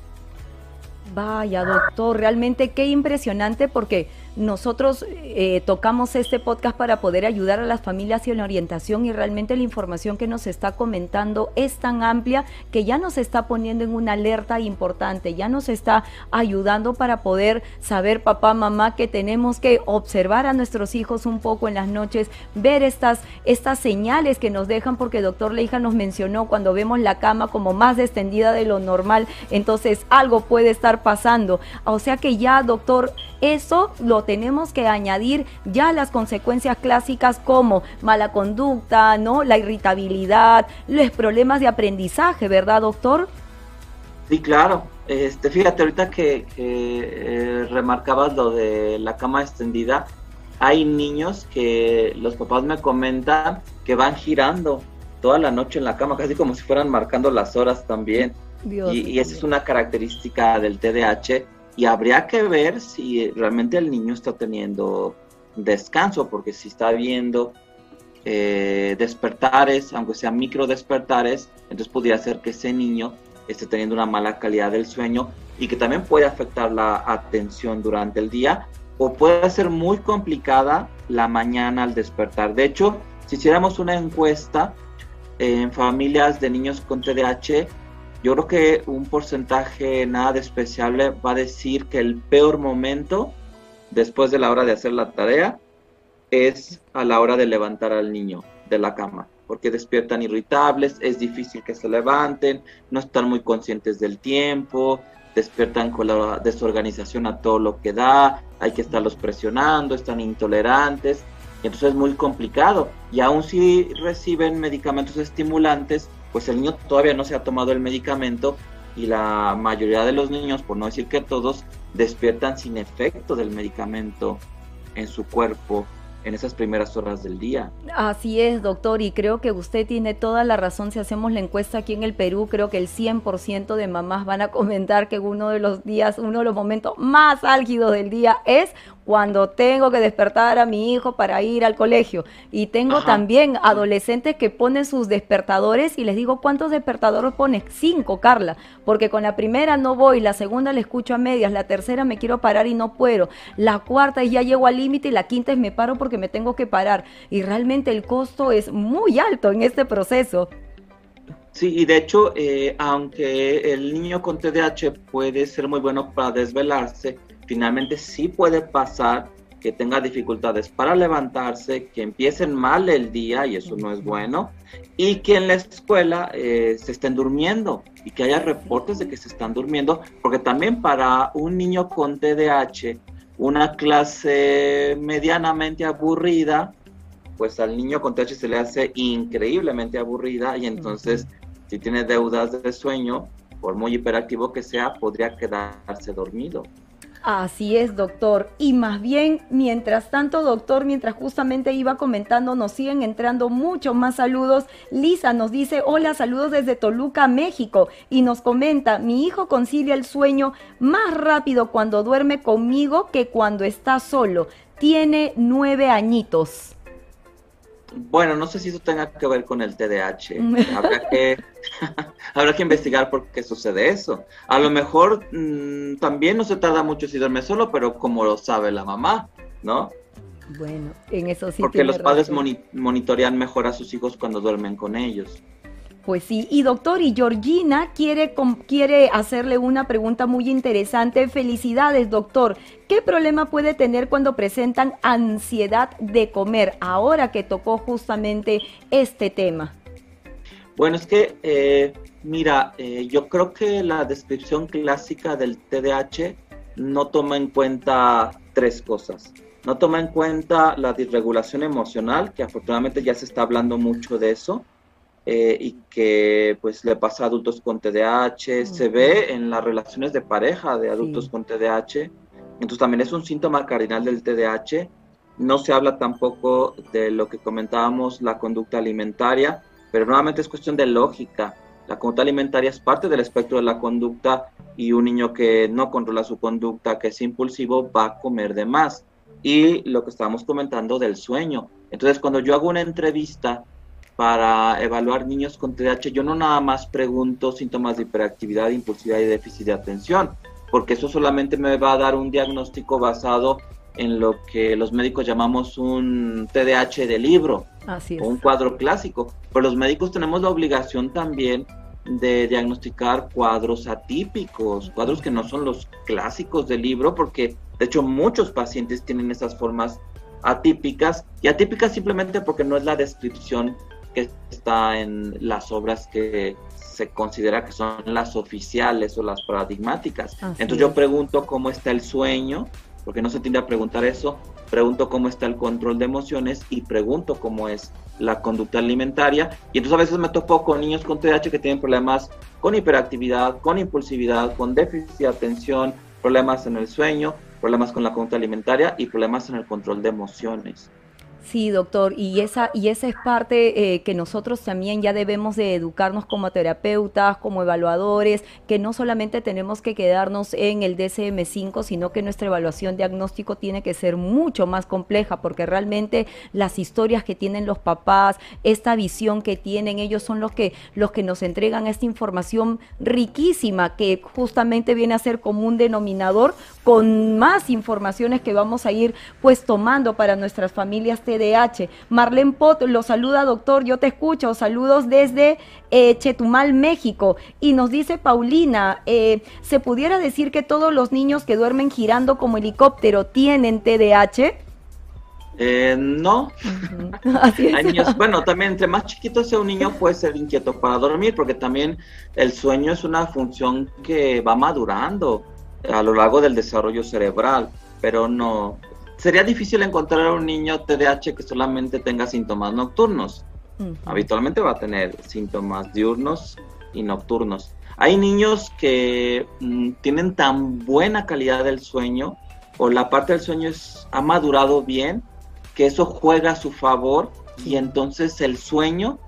Vaya, doctor, realmente qué impresionante porque nosotros eh, tocamos este podcast para poder ayudar a las familias y en la orientación y realmente la información que nos está comentando es tan amplia que ya nos está poniendo en una alerta importante, ya nos está ayudando para poder saber, papá, mamá, que tenemos que observar a nuestros hijos un poco en las noches, ver estas, estas señales que nos dejan, porque doctor Leija nos mencionó cuando vemos la cama como más extendida de lo normal, entonces algo puede estar pasando. O sea que ya, doctor, eso lo tenemos que añadir ya las consecuencias clásicas como mala conducta, ¿no? La irritabilidad, los problemas de aprendizaje, ¿verdad, doctor? Sí, claro. Este, fíjate, ahorita que, eh, remarcabas lo de la cama extendida, hay niños que los papás me comentan que van girando toda la noche en la cama, casi como si fueran marcando las horas también. Y, y esa es una característica del TDAH y habría que ver si realmente el niño está teniendo descanso, porque si está viendo eh, despertares, aunque sean micro despertares, entonces podría ser que ese niño esté teniendo una mala calidad del sueño y que también puede afectar la atención durante el día o puede ser muy complicada la mañana al despertar. De hecho, si hiciéramos una encuesta en familias de niños con TDAH, yo creo que un porcentaje nada despreciable va a decir que el peor momento después de la hora de hacer la tarea es a la hora de levantar al niño de la cama, porque despiertan irritables, es difícil que se levanten, no están muy conscientes del tiempo, despiertan con la desorganización a todo lo que da, hay que estarlos presionando, están intolerantes, entonces es muy complicado. Y aún si reciben medicamentos estimulantes, pues el niño todavía no se ha tomado el medicamento y la mayoría de los niños, por no decir que todos, despiertan sin efecto del medicamento en su cuerpo en esas primeras horas del día. Así es, doctor, y creo que usted tiene toda la razón. Si hacemos la encuesta aquí en el Perú, creo que el 100% de mamás van a comentar que uno de los días, uno de los momentos más álgidos del día es cuando tengo que despertar a mi hijo para ir al colegio. Y tengo también adolescentes que ponen sus despertadores y les digo, ¿cuántos despertadores pones? Cinco, Carla, porque con la primera no voy, la segunda la escucho a medias, la tercera me quiero parar y no puedo, la cuarta ya llego al límite y la quinta es me paro porque me tengo que parar. Y realmente el costo es muy alto en este proceso. Sí, y de hecho, eh, aunque el niño con TDAH puede ser muy bueno para desvelarse, finalmente sí puede pasar que tenga dificultades para levantarse, que empiecen mal el día y eso no es bueno, y que en la escuela eh, se estén durmiendo y que haya reportes de que se están durmiendo, porque también para un niño con TDAH, una clase medianamente aburrida, pues al niño con TDAH se le hace increíblemente aburrida y entonces si tiene deudas de sueño, por muy hiperactivo que sea, podría quedarse dormido. Así es, doctor. Y más bien, mientras tanto, doctor, mientras justamente iba comentando, nos siguen entrando muchos más saludos. Lisa nos dice, hola, saludos desde Toluca, México. Y nos comenta, mi hijo concilia el sueño más rápido cuando duerme conmigo que cuando está solo. Tiene nueve añitos. Bueno, no sé si eso tenga que ver con el TDAH. Habrá que, habrá que investigar por qué sucede eso. A lo mejor mm, también no se tarda mucho si duerme solo, pero como lo sabe la mamá, ¿no? Bueno, en eso sí. Porque los padres monitorean mejor a sus hijos cuando duermen con ellos. Pues sí, y doctor, y Georgina quiere, quiere hacerle una pregunta muy interesante. Felicidades, doctor. ¿Qué problema puede tener cuando presentan ansiedad de comer? Ahora que tocó justamente este tema. Bueno, es que, eh, mira, eh, yo creo que la descripción clásica del TDAH no toma en cuenta tres cosas. No toma en cuenta la disregulación emocional, que afortunadamente ya se está hablando mucho de eso eh, y que pues le pasa a adultos con TDAH, se ve en las relaciones de pareja de adultos con TDAH, entonces también es un síntoma cardinal del TDAH. No se habla tampoco de lo que comentábamos, la conducta alimentaria, pero nuevamente es cuestión de lógica. La conducta alimentaria es parte del espectro de la conducta y un niño que no controla su conducta, que es impulsivo, va a comer de más. Y lo que estábamos comentando del sueño. Entonces, cuando yo hago una entrevista para evaluar niños con TDAH, yo no nada más pregunto síntomas de hiperactividad, impulsividad y déficit de atención, porque eso solamente me va a dar un diagnóstico basado en lo que los médicos llamamos un TDAH de libro o un cuadro clásico. Pero los médicos tenemos la obligación también de diagnosticar cuadros atípicos, cuadros que no son los clásicos del libro, porque de hecho muchos pacientes tienen esas formas atípicas y atípicas simplemente porque no es la descripción está en las obras que se considera que son las oficiales o las paradigmáticas. Entonces yo pregunto cómo está el sueño, porque no se tiende a preguntar eso, pregunto cómo está el control de emociones y pregunto cómo es la conducta alimentaria. Y entonces a veces me topo con niños con TDAH que tienen problemas con hiperactividad, con impulsividad, con déficit de atención, problemas en el sueño, problemas con la conducta alimentaria y problemas en el control de emociones. Sí, doctor, y esa, y esa es parte eh, que nosotros también ya debemos de educarnos como terapeutas, como evaluadores, que no solamente tenemos que quedarnos en el DSM5, sino que nuestra evaluación diagnóstico tiene que ser mucho más compleja, porque realmente las historias que tienen los papás, esta visión que tienen, ellos son los que, los que nos entregan esta información riquísima, que justamente viene a ser como un denominador con más informaciones que vamos a ir pues tomando para nuestras familias TDAH. Marlene Pot lo saluda, doctor, yo te escucho. Saludos desde eh, Chetumal, México. Y nos dice Paulina, eh, ¿se pudiera decir que todos los niños que duermen girando como helicóptero tienen TDAH? Eh, no. Hay niños, bueno, también entre más chiquito sea un niño puede ser inquieto para dormir, porque también el sueño es una función que va madurando a lo largo del desarrollo cerebral, pero no, sería difícil encontrar a un niño TDAH que solamente tenga síntomas nocturnos. Habitualmente va a tener síntomas diurnos y nocturnos. Hay niños que mm, tienen tan buena calidad del sueño o la parte del sueño es, ha madurado bien que eso juega a su favor y entonces el sueño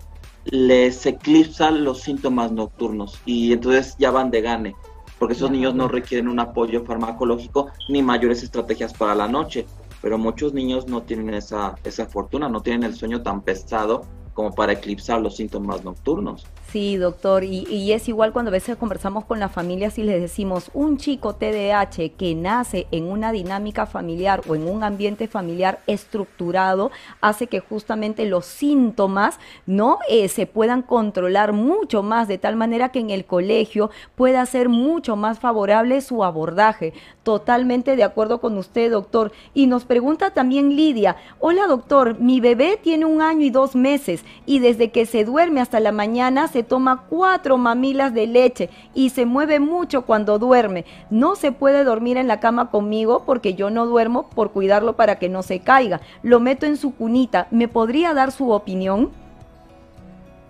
les eclipsa los síntomas nocturnos y entonces ya van de gane porque esos niños no requieren un apoyo farmacológico ni mayores estrategias para la noche. Pero muchos niños no tienen esa, esa fortuna, no tienen el sueño tan pesado como para eclipsar los síntomas nocturnos. Sí, doctor, y, es igual cuando a veces conversamos con las familias y les decimos, un chico TDAH que nace en una dinámica familiar o en un ambiente familiar estructurado hace que justamente los síntomas no eh, se puedan controlar mucho más, de tal manera que en el colegio pueda ser mucho más favorable su abordaje. Totalmente de acuerdo con usted, doctor. Y nos pregunta también Lidia, hola doctor, mi bebé tiene un año y dos meses y desde que se duerme hasta la mañana se toma cuatro mamilas de leche y se mueve mucho cuando duerme. No se puede dormir en la cama conmigo porque yo no duermo por cuidarlo para que no se caiga. Lo meto en su cunita. ¿Me podría dar su opinión?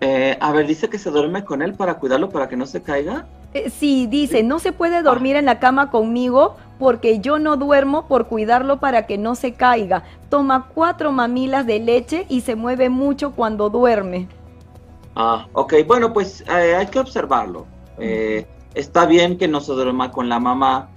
Eh, a ver, dice que se duerme con él para cuidarlo para que no se caiga. Eh, sí, dice, no se puede dormir en la cama conmigo porque yo no duermo por cuidarlo para que no se caiga. Toma cuatro mamilas de leche y se mueve mucho cuando duerme. Ah, ok, bueno, pues eh, hay que observarlo. Eh, está bien que no se duerma con la mamá,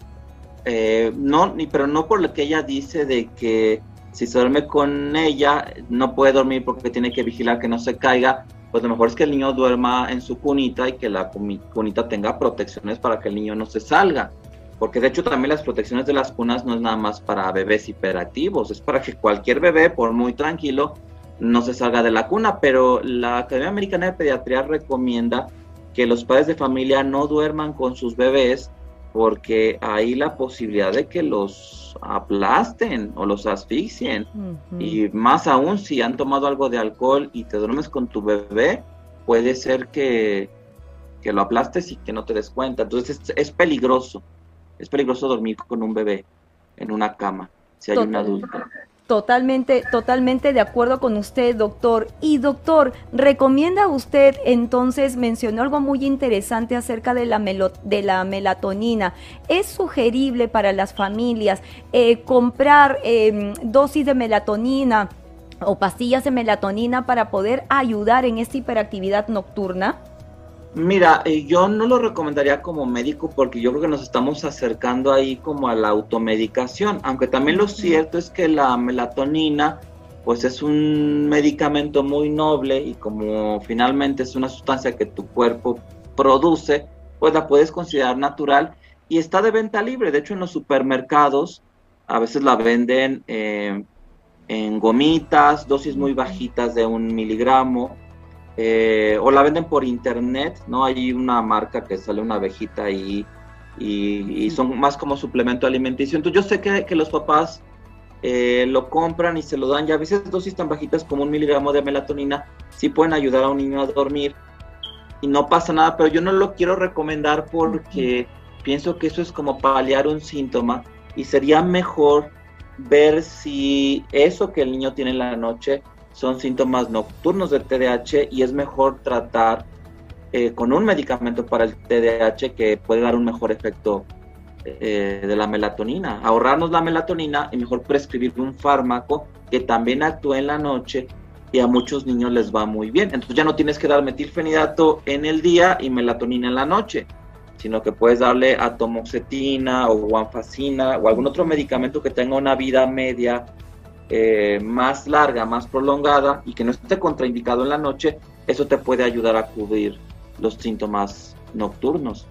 eh, no, ni, pero no por lo que ella dice de que si se duerme con ella no puede dormir porque tiene que vigilar que no se caiga. Pues lo mejor es que el niño duerma en su cunita y que la cunita tenga protecciones para que el niño no se salga. Porque de hecho también las protecciones de las cunas no es nada más para bebés hiperactivos, es para que cualquier bebé, por muy tranquilo, no se salga de la cuna, pero la Academia Americana de Pediatría recomienda que los padres de familia no duerman con sus bebés porque hay la posibilidad de que los aplasten o los asfixien. Y más aún si han tomado algo de alcohol y te duermes con tu bebé, puede ser que, lo aplastes y que no te des cuenta. Entonces es, es, peligroso. Es peligroso dormir con un bebé en una cama si hay un adulto. Totalmente, totalmente de acuerdo con usted, doctor. Y doctor, ¿recomienda usted entonces, mencionó algo muy interesante acerca de la, de la melatonina? ¿Es sugerible para las familias eh, comprar em, dosis de melatonina o pastillas de melatonina para poder ayudar en esta hiperactividad nocturna? Mira, eh, yo no lo recomendaría como médico porque yo creo que nos estamos acercando ahí como a la automedicación, aunque también lo cierto es que la melatonina pues es un medicamento muy noble y como finalmente es una sustancia que tu cuerpo produce, pues la puedes considerar natural y está de venta libre. De hecho, en los supermercados a veces la venden eh, en gomitas, dosis muy bajitas de un miligramo eh, o la venden por internet, ¿no? Hay una marca que sale una abejita ahí y, son más como suplemento alimenticio. Entonces yo sé que, los papás eh, lo compran y se lo dan, ya a veces dosis tan bajitas como un miligramo de melatonina sí pueden ayudar a un niño a dormir y no pasa nada, pero yo no lo quiero recomendar porque pienso que eso es como paliar un síntoma y sería mejor ver si eso que el niño tiene en la noche son síntomas nocturnos del TDAH y es mejor tratar eh, con un medicamento para el TDAH que puede dar un mejor efecto eh, de la melatonina. Ahorrarnos la melatonina y mejor prescribir un fármaco que también actúa en la noche y a muchos niños les va muy bien. Entonces ya no tienes que dar metilfenidato en el día y melatonina en la noche, sino que puedes darle atomoxetina o guanfacina o algún otro medicamento que tenga una vida media eh, más larga, más prolongada y que no esté contraindicado en la noche, eso te puede ayudar a cubrir los síntomas nocturnos.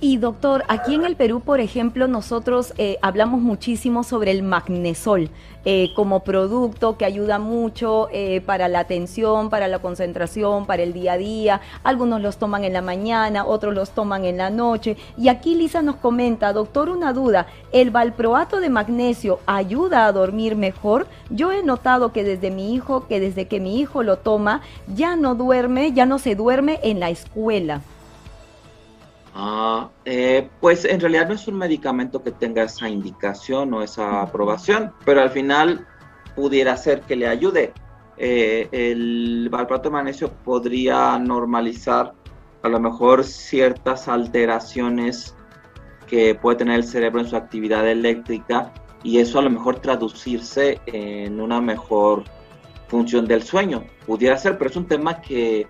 Y doctor, aquí en el Perú, por ejemplo, nosotros eh, hablamos muchísimo sobre el magnesol eh, como producto que ayuda mucho eh, para la atención, para la concentración, para el día a día. Algunos los toman en la mañana, otros los toman en la noche. Y aquí Lisa nos comenta, doctor, una duda, ¿el valproato de magnesio ayuda a dormir mejor? Yo he notado que desde mi hijo, que desde que mi hijo lo toma, ya no duerme, ya no se duerme en la escuela. Ah, eh, pues en realidad no es un medicamento que tenga esa indicación o esa aprobación, pero al final pudiera ser que le ayude. Eh, el valproato de magnesio podría normalizar a lo mejor ciertas alteraciones que puede tener el cerebro en su actividad eléctrica y eso a lo mejor traducirse en una mejor función del sueño. Pudiera ser, pero es un tema que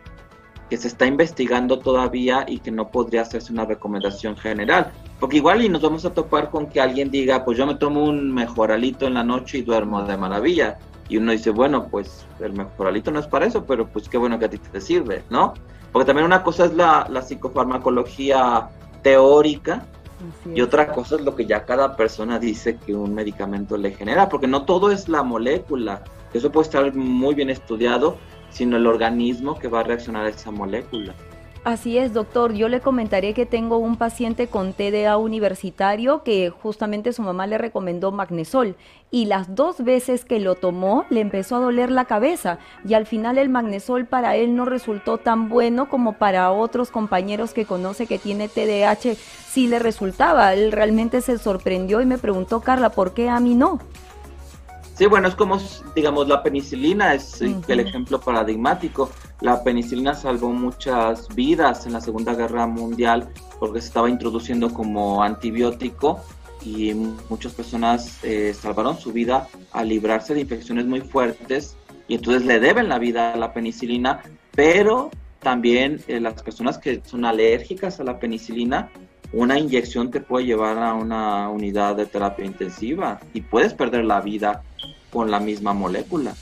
que se está investigando todavía y que no podría hacerse una recomendación general. Porque igual y nos vamos a topar con que alguien diga, pues yo me tomo un mejoralito en la noche y duermo de maravilla. Y uno dice, bueno, pues el mejoralito no es para eso, pero pues qué bueno que a ti te sirve, ¿no? Porque también una cosa es la, la psicofarmacología teórica y otra cosa es lo que ya cada persona dice que un medicamento le genera, porque no todo es la molécula, eso puede estar muy bien estudiado sino el organismo que va a reaccionar a esa molécula. Así es, doctor. Yo le comentaré que tengo un paciente con TDA universitario que justamente su mamá le recomendó magnesol y las dos veces que lo tomó le empezó a doler la cabeza y al final el magnesol para él no resultó tan bueno como para otros compañeros que conoce que tiene TDAH sí le resultaba. Él realmente se sorprendió y me preguntó, Carla, ¿por qué a mí no? Sí, bueno, es como, digamos, la penicilina es el ejemplo paradigmático. La penicilina salvó muchas vidas en la Segunda Guerra Mundial porque se estaba introduciendo como antibiótico y muchas personas eh, salvaron su vida al librarse de infecciones muy fuertes y entonces le deben la vida a la penicilina, pero también eh, las personas que son alérgicas a la penicilina, una inyección te puede llevar a una unidad de terapia intensiva y puedes perder la vida con la misma molécula.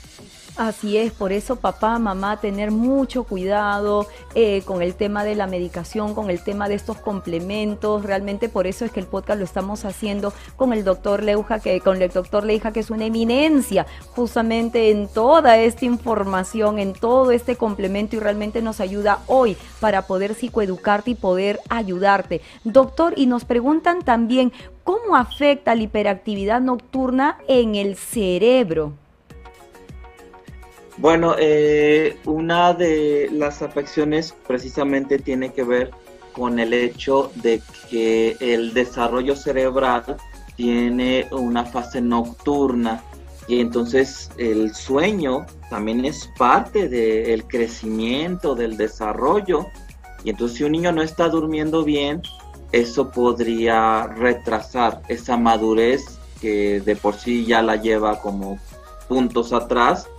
Así es, por eso papá, mamá, tener mucho cuidado eh, con el tema de la medicación, con el tema de estos complementos. Realmente por eso es que el podcast lo estamos haciendo con el doctor Leuja, que con el doctor Leija, que es una eminencia justamente en toda esta información, en todo este complemento y realmente nos ayuda hoy para poder psicoeducarte y poder ayudarte. Doctor, y nos preguntan también cómo afecta la hiperactividad nocturna en el cerebro. Bueno, eh, una de las afecciones precisamente tiene que ver con el hecho de que el desarrollo cerebral tiene una fase nocturna y entonces el sueño también es parte del crecimiento, del desarrollo. Y entonces si un niño no está durmiendo bien, eso podría retrasar esa madurez que de por sí ya la lleva como puntos atrás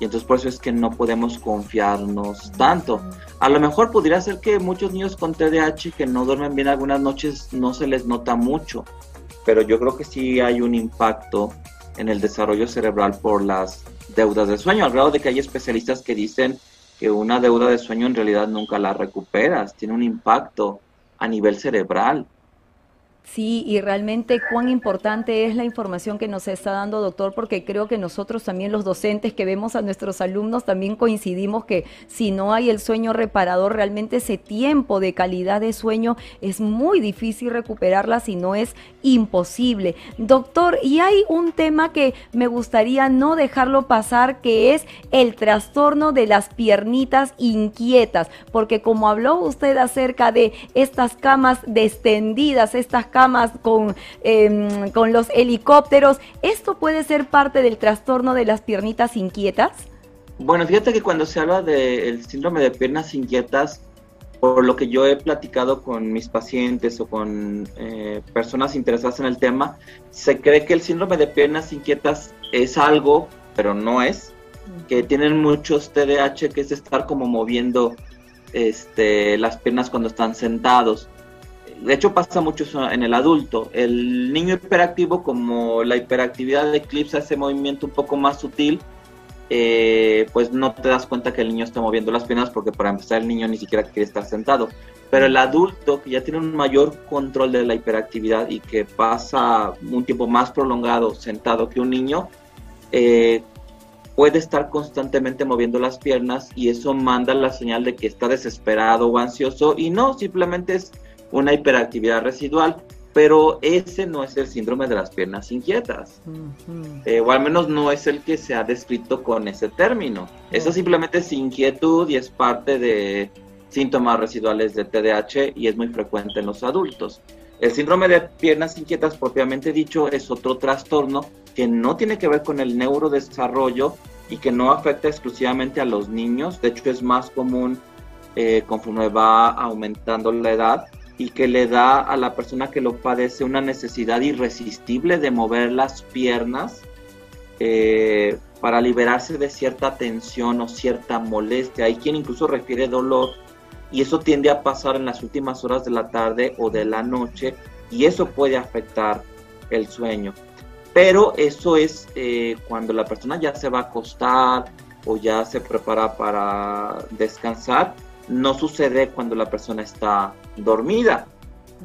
y entonces por eso es que no podemos confiarnos tanto. A lo mejor podría ser que muchos niños con TDAH que no duermen bien algunas noches no se les nota mucho, pero yo creo que sí hay un impacto en el desarrollo cerebral por las deudas de sueño, al grado de que hay especialistas que dicen que una deuda de sueño en realidad nunca la recuperas, tiene un impacto a nivel cerebral. Sí, y realmente cuán importante es la información que nos está dando, doctor, porque creo que nosotros también los docentes que vemos a nuestros alumnos también coincidimos que si no hay el sueño reparador, realmente ese tiempo de calidad de sueño es muy difícil recuperarla, si no es imposible. Doctor, y hay un tema que me gustaría no dejarlo pasar, que es el trastorno de las piernitas inquietas, porque como habló usted acerca de estas camas descendidas, estas camas camas, con, em, con los helicópteros. ¿Esto puede ser parte del trastorno de las piernitas inquietas? Bueno, fíjate que cuando se habla del síndrome de piernas inquietas, por lo que yo he platicado con mis pacientes o con eh, personas interesadas en el tema, se cree que el síndrome de piernas inquietas es algo pero no es, que tienen muchos TDAH, que es estar como moviendo este, las piernas cuando están sentados. De hecho pasa mucho en el adulto. El niño hiperactivo, como la hiperactividad eclipsa ese movimiento un poco más sutil, eh, pues no te das cuenta que el niño está moviendo las piernas porque para empezar el niño ni siquiera quiere estar sentado. Pero el adulto que ya tiene un mayor control de la hiperactividad y que pasa un tiempo más prolongado sentado que un niño, eh, puede estar constantemente moviendo las piernas y eso manda la señal de que está desesperado o ansioso y no, simplemente es una hiperactividad residual pero ese no es el síndrome de las piernas inquietas, eh, o al menos no es el que se ha descrito con ese término. Eso simplemente es inquietud y es parte de síntomas residuales de TDAH y es muy frecuente en los adultos. El síndrome de piernas inquietas propiamente dicho es otro trastorno que no tiene que ver con el neurodesarrollo y que no afecta exclusivamente a los niños, de hecho es más común eh, conforme va aumentando la edad y que le da a la persona que lo padece una necesidad irresistible de mover las piernas eh, para liberarse de cierta tensión o cierta molestia. Hay quien incluso refiere dolor y eso tiende a pasar en las últimas horas de la tarde o de la noche y eso puede afectar el sueño. Pero eso es eh, cuando la persona ya se va a acostar o ya se prepara para descansar no sucede cuando la persona está dormida.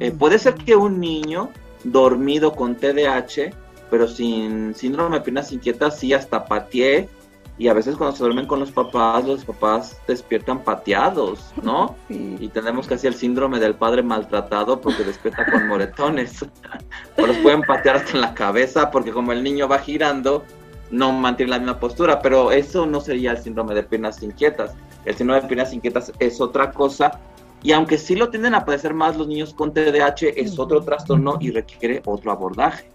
Eh, puede ser que un niño dormido con TDAH, pero sin síndrome de piernas inquietas, sí hasta patee. Y a veces cuando se duermen con los papás, los papás despiertan pateados, ¿no? Y tenemos casi el síndrome del padre maltratado porque despierta con moretones. o los pueden patear hasta en la cabeza porque como el niño va girando, no mantiene la misma postura, pero eso no sería el síndrome de piernas inquietas. El síndrome de piernas inquietas es otra cosa y aunque sí lo tienden a padecer más los niños con TDAH, es otro trastorno y requiere otro abordaje.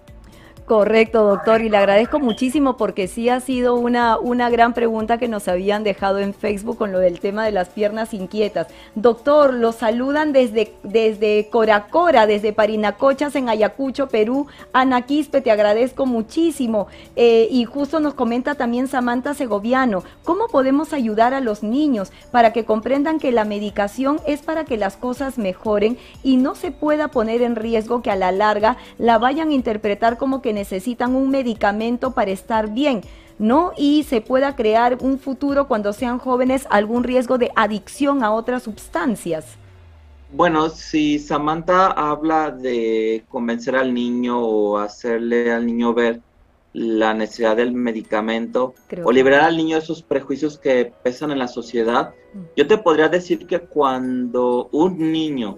Correcto, doctor, y le agradezco muchísimo porque sí ha sido una, una gran pregunta que nos habían dejado en Facebook con lo del tema de las piernas inquietas. Doctor, lo saludan desde, desde Coracora, desde Parinacochas en Ayacucho, Perú. Ana Quispe, te agradezco muchísimo. Eh, y justo nos comenta también Samantha Segoviano, ¿cómo podemos ayudar a los niños para que comprendan que la medicación es para que las cosas mejoren y no se pueda poner en riesgo que a la larga la vayan a interpretar como que necesitan un medicamento para estar bien, ¿no? Y se pueda crear un futuro cuando sean jóvenes algún riesgo de adicción a otras sustancias. Bueno, si Samantha habla de convencer al niño o hacerle al niño ver la necesidad del medicamento o liberar al niño de esos prejuicios que pesan en la sociedad, mm. yo te podría decir que cuando un niño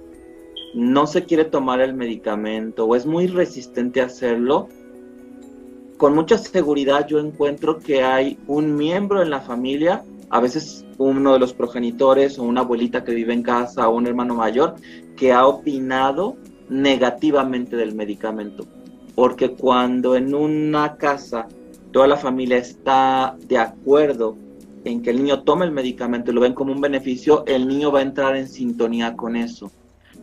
no se quiere tomar el medicamento o es muy resistente a hacerlo, con mucha seguridad yo encuentro que hay un miembro en la familia, a veces uno de los progenitores o una abuelita que vive en casa o un hermano mayor, que ha opinado negativamente del medicamento. Porque cuando en una casa toda la familia está de acuerdo en que el niño tome el medicamento y lo ven como un beneficio, el niño va a entrar en sintonía con eso.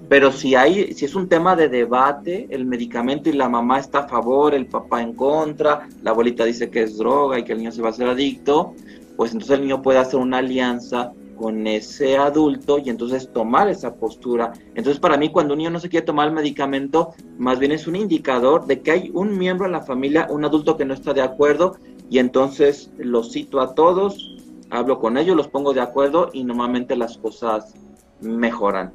Pero si hay, si es un tema de debate, el medicamento y la mamá está a favor, el papá en contra, la abuelita dice que es droga y que el niño se va a hacer adicto, pues entonces el niño puede hacer una alianza con ese adulto y entonces tomar esa postura. Entonces para mí cuando un niño no se quiere tomar el medicamento, más bien es un indicador de que hay un miembro en la familia, un adulto que no está de acuerdo y entonces los cito a todos, hablo con ellos, los pongo de acuerdo y normalmente las cosas mejoran.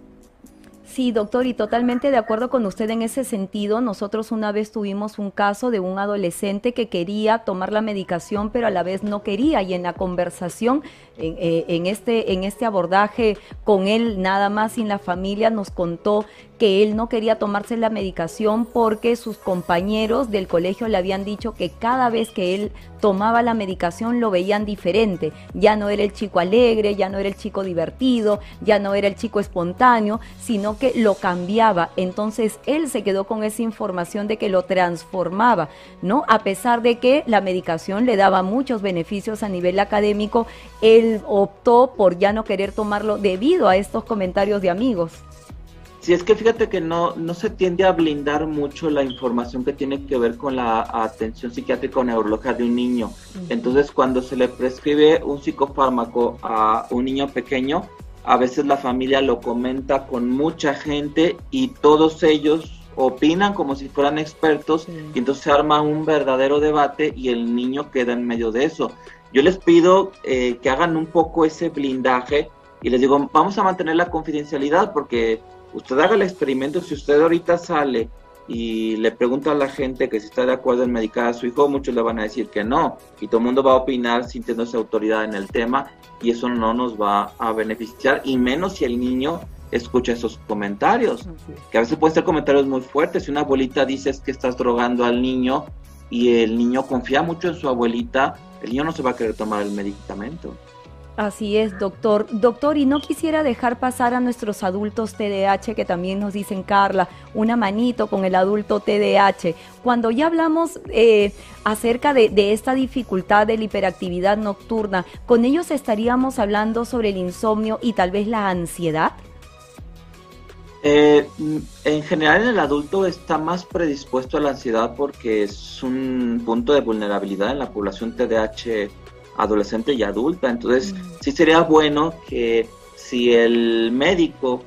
Sí, doctor, y totalmente de acuerdo con usted en ese sentido. Nosotros una vez tuvimos un caso de un adolescente que quería tomar la medicación, pero a la vez no quería. Y en la conversación, en, eh, en este, en este abordaje con él, nada más sin la familia, nos contó que él no quería tomarse la medicación porque sus compañeros del colegio le habían dicho que cada vez que él tomaba la medicación lo veían diferente. Ya no era el chico alegre, ya no era el chico divertido, ya no era el chico espontáneo, sino que lo cambiaba. Entonces él se quedó con esa información de que lo transformaba, ¿no? A pesar de que la medicación le daba muchos beneficios a nivel académico, él optó por ya no querer tomarlo debido a estos comentarios de amigos. Sí, es que fíjate que no, no se tiende a blindar mucho la información que tiene que ver con la atención psiquiátrica o neurológica de un niño. Entonces, cuando se le prescribe un psicofármaco a un niño pequeño, a veces la familia lo comenta con mucha gente y todos ellos opinan como si fueran expertos y entonces se arma un verdadero debate y el niño queda en medio de eso. Yo les pido eh, que hagan un poco ese blindaje y les digo, vamos a mantener la confidencialidad porque usted haga el experimento, si usted ahorita sale y le pregunta a la gente que si está de acuerdo en medicar a su hijo, muchos le van a decir que no, y todo el mundo va a opinar sintiéndose autoridad en el tema, y eso no nos va a beneficiar, y menos si el niño escucha esos comentarios, que a veces pueden ser comentarios muy fuertes, si una abuelita dice que estás drogando al niño, y el niño confía mucho en su abuelita, el niño no se va a querer tomar el medicamento. Así es, doctor. Doctor, y no quisiera dejar pasar a nuestros adultos TDAH, que también nos dicen, Carla, una manito con el adulto TDAH. Cuando ya hablamos eh, acerca de, esta dificultad de la hiperactividad nocturna, ¿con ellos estaríamos hablando sobre el insomnio y tal vez la ansiedad? Eh, en general el adulto está más predispuesto a la ansiedad porque es un punto de vulnerabilidad en la población TDAH adolescente y adulta. Entonces, mm. sí sería bueno que si el médico,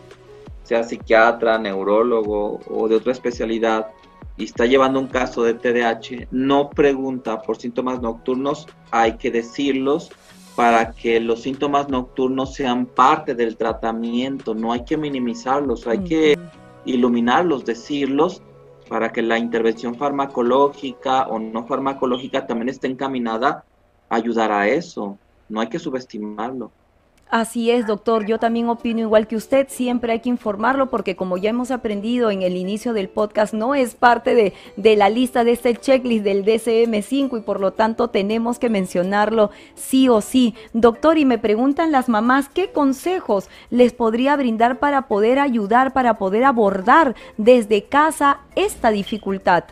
sea psiquiatra, neurólogo o de otra especialidad, y está llevando un caso de TDAH, no pregunta por síntomas nocturnos, hay que decirlos para que los síntomas nocturnos sean parte del tratamiento, no hay que minimizarlos, hay que iluminarlos, decirlos, para que la intervención farmacológica o no farmacológica también esté encaminada ayudar a eso. No hay que subestimarlo. Así es, doctor. Yo también opino igual que usted. Siempre hay que informarlo porque como ya hemos aprendido en el inicio del podcast, no es parte de, de la lista de este checklist del DCM5 y por lo tanto tenemos que mencionarlo sí o sí. Doctor, y me preguntan las mamás, ¿qué consejos les podría brindar para poder ayudar, para poder abordar desde casa esta dificultad?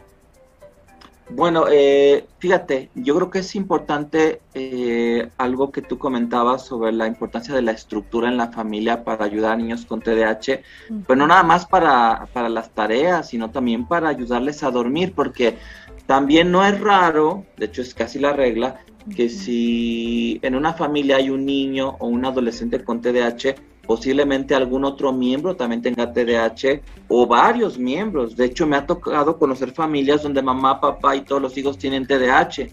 Bueno, eh, fíjate, yo creo que es importante eh, algo que tú comentabas sobre la importancia de la estructura en la familia para ayudar a niños con TDAH, pero no nada más para, para las tareas, sino también para ayudarles a dormir, porque también no es raro, de hecho es casi la regla, que si en una familia hay un niño o un adolescente con TDAH, posiblemente algún otro miembro también tenga TDAH o varios miembros. De hecho, me ha tocado conocer familias donde mamá, papá y todos los hijos tienen TDAH.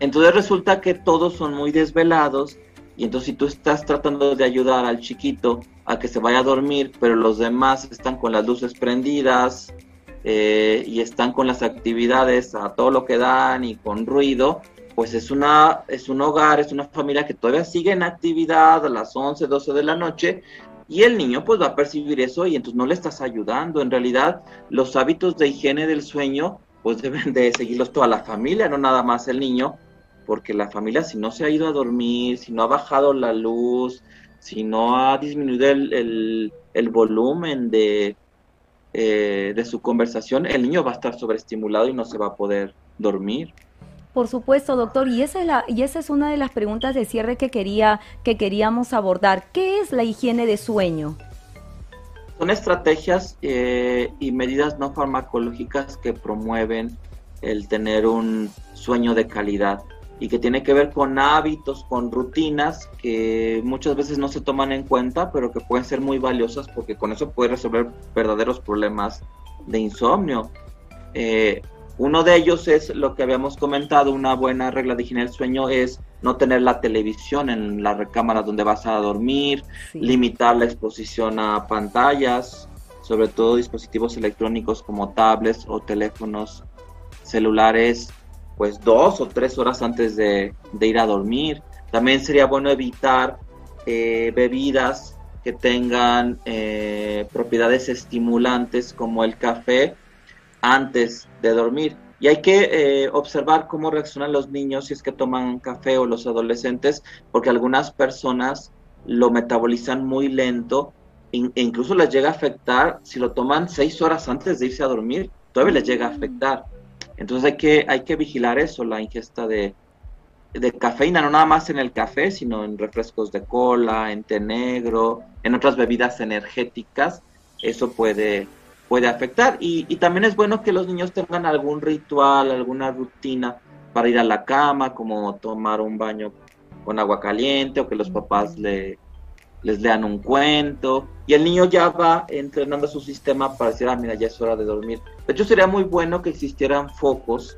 Entonces resulta que todos son muy desvelados y entonces si tú estás tratando de ayudar al chiquito a que se vaya a dormir, pero los demás están con las luces prendidas eh, y están con las actividades a todo lo que dan y con ruido, pues es, una, es un hogar, es una familia que todavía sigue en actividad a las 11, 12 de la noche y el niño pues va a percibir eso y entonces no le estás ayudando. En realidad los hábitos de higiene del sueño pues deben de seguirlos toda la familia, no nada más el niño, porque la familia si no se ha ido a dormir, si no ha bajado la luz, si no ha disminuido el, volumen de, eh, de su conversación, el niño va a estar sobreestimulado y no se va a poder dormir. Por supuesto, doctor, y esa es la y esa es una de las preguntas de cierre que quería que queríamos abordar. ¿Qué es la higiene de sueño? Son estrategias eh, y medidas no farmacológicas que promueven el tener un sueño de calidad y que tiene que ver con hábitos, con rutinas que muchas veces no se toman en cuenta, pero que pueden ser muy valiosas porque con eso puede resolver verdaderos problemas de insomnio. Eh, uno de ellos es lo que habíamos comentado, una buena regla de higiene del sueño es no tener la televisión en la recámara donde vas a dormir, limitar la exposición a pantallas, sobre todo dispositivos electrónicos como tablets o teléfonos celulares, pues dos o tres horas antes de, ir a dormir. También sería bueno evitar eh, bebidas que tengan eh, propiedades estimulantes como el café antes de dormir. Y hay que eh, observar cómo reaccionan los niños si es que toman café o los adolescentes, porque algunas personas lo metabolizan muy lento e incluso les llega a afectar si lo toman seis horas antes de irse a dormir, todavía les llega a afectar. Entonces hay que, hay que vigilar eso, la ingesta de, de cafeína, no nada más en el café, sino en refrescos de cola, en té negro, en otras bebidas energéticas eso puede, puede afectar. Y, también es bueno que los niños tengan algún ritual, alguna rutina para ir a la cama, como tomar un baño con agua caliente o que los papás le, les lean un cuento y el niño ya va entrenando su sistema para decir, ah, mira, ya es hora de dormir. De hecho, sería muy bueno que existieran focos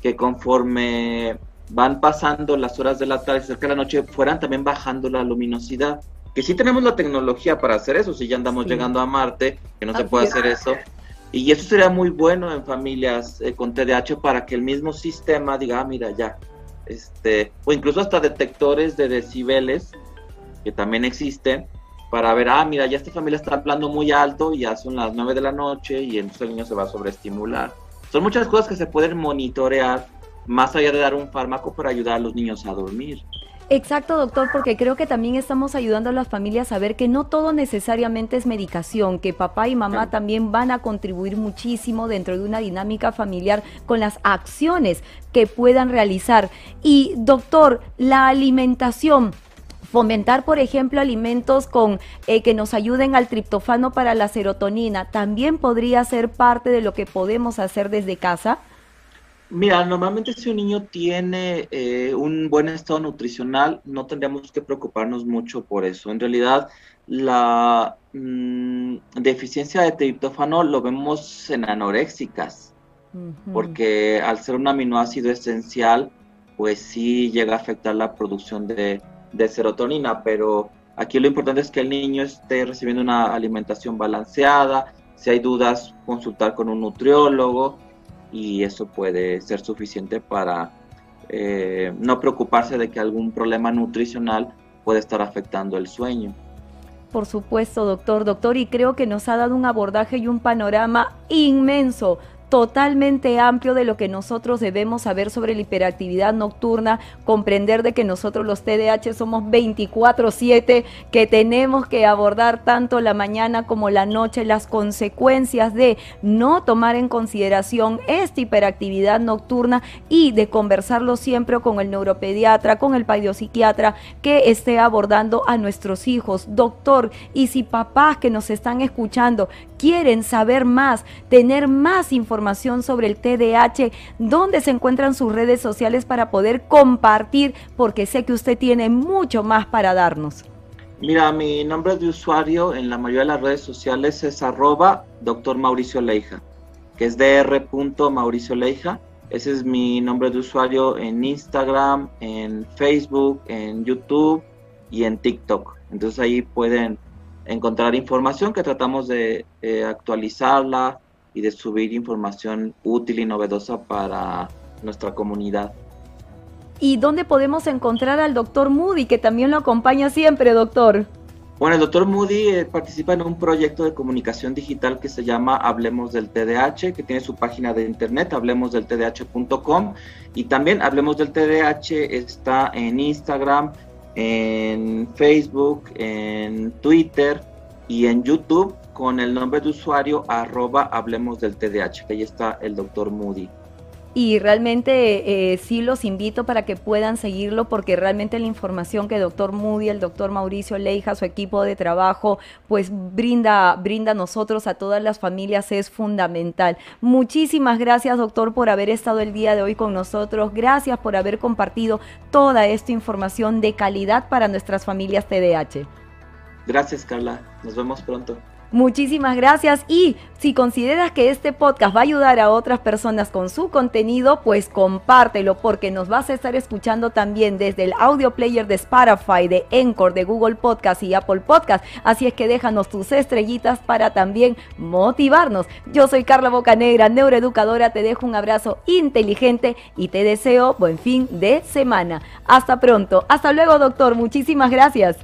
que conforme van pasando las horas de la tarde, cerca de la noche, fueran también bajando la luminosidad. Que sí tenemos la tecnología para hacer eso, si ya andamos llegando a Marte, que no se puede hacer eso. Y eso sería muy bueno en familias eh, con TDAH para que el mismo sistema diga, ah, mira, ya. Este, o incluso hasta detectores de decibeles, que también existen, para ver, ah, mira, ya esta familia está hablando muy alto y ya son las 9 de la noche y entonces el niño se va a sobreestimular. Son muchas cosas que se pueden monitorear más allá de dar un fármaco para ayudar a los niños a dormir. Exacto, doctor, porque creo que también estamos ayudando a las familias a ver que no todo necesariamente es medicación, que papá y mamá también van a contribuir muchísimo dentro de una dinámica familiar con las acciones que puedan realizar. Y doctor, la alimentación, fomentar, por ejemplo, alimentos con eh, que nos ayuden al triptofano para la serotonina, también podría ser parte de lo que podemos hacer desde casa. Mira, normalmente si un niño tiene eh, un buen estado nutricional, no tendríamos que preocuparnos mucho por eso. En realidad, la mm, deficiencia de triptófano lo vemos en anoréxicas, porque al ser un aminoácido esencial, pues sí llega a afectar la producción de, de serotonina, pero aquí lo importante es que el niño esté recibiendo una alimentación balanceada. Si hay dudas, consultar con un nutriólogo y eso puede ser suficiente para eh, no preocuparse de que algún problema nutricional puede estar afectando el sueño. Por supuesto, doctor, doctor, y creo que nos ha dado un abordaje y un panorama inmenso totalmente amplio de lo que nosotros debemos saber sobre la hiperactividad nocturna, comprender de que nosotros los TDAH somos 24/7, que tenemos que abordar tanto la mañana como la noche las consecuencias de no tomar en consideración esta hiperactividad nocturna y de conversarlo siempre con el neuropediatra, con el psiquiatra que esté abordando a nuestros hijos. Doctor, y si papás que nos están escuchando quieren saber más, tener más información sobre el TDAH, ¿dónde se encuentran sus redes sociales para poder compartir? Porque sé que usted tiene mucho más para darnos. Mira, mi nombre de usuario en la mayoría de las redes sociales es arroba doctor Mauricio Leija, que es dr. Mauricio Leija. Ese es mi nombre de usuario en Instagram, en Facebook, en YouTube y en TikTok. Entonces ahí pueden encontrar información que tratamos de eh, actualizarla y de subir información útil y novedosa para nuestra comunidad. ¿Y dónde podemos encontrar al doctor Moody, que también lo acompaña siempre, doctor? Bueno, el doctor Moody eh, participa en un proyecto de comunicación digital que se llama Hablemos del TDAH, que tiene su página de internet, hablemosdeltdh.com, y también Hablemos del TDAH está en Instagram, en Facebook, en Twitter y en YouTube con el nombre de usuario arroba hablemos del TDAH, que ahí está el doctor Moody. Y realmente eh, sí los invito para que puedan seguirlo porque realmente la información que el doctor Moody, el doctor Mauricio Leija, su equipo de trabajo, pues brinda, brinda a nosotros, a todas las familias, es fundamental. Muchísimas gracias, doctor, por haber estado el día de hoy con nosotros. Gracias por haber compartido toda esta información de calidad para nuestras familias TDAH. Gracias, Carla. Nos vemos pronto. Muchísimas gracias y si consideras que este podcast va a ayudar a otras personas con su contenido, pues compártelo porque nos vas a estar escuchando también desde el audio player de Spotify, de Encore, de Google Podcast y Apple Podcast. Así es que déjanos tus estrellitas para también motivarnos. Yo soy Carla Bocanegra, neuroeducadora, te dejo un abrazo inteligente y te deseo buen fin de semana. Hasta pronto. Hasta luego, doctor. Muchísimas gracias.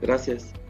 Gracias.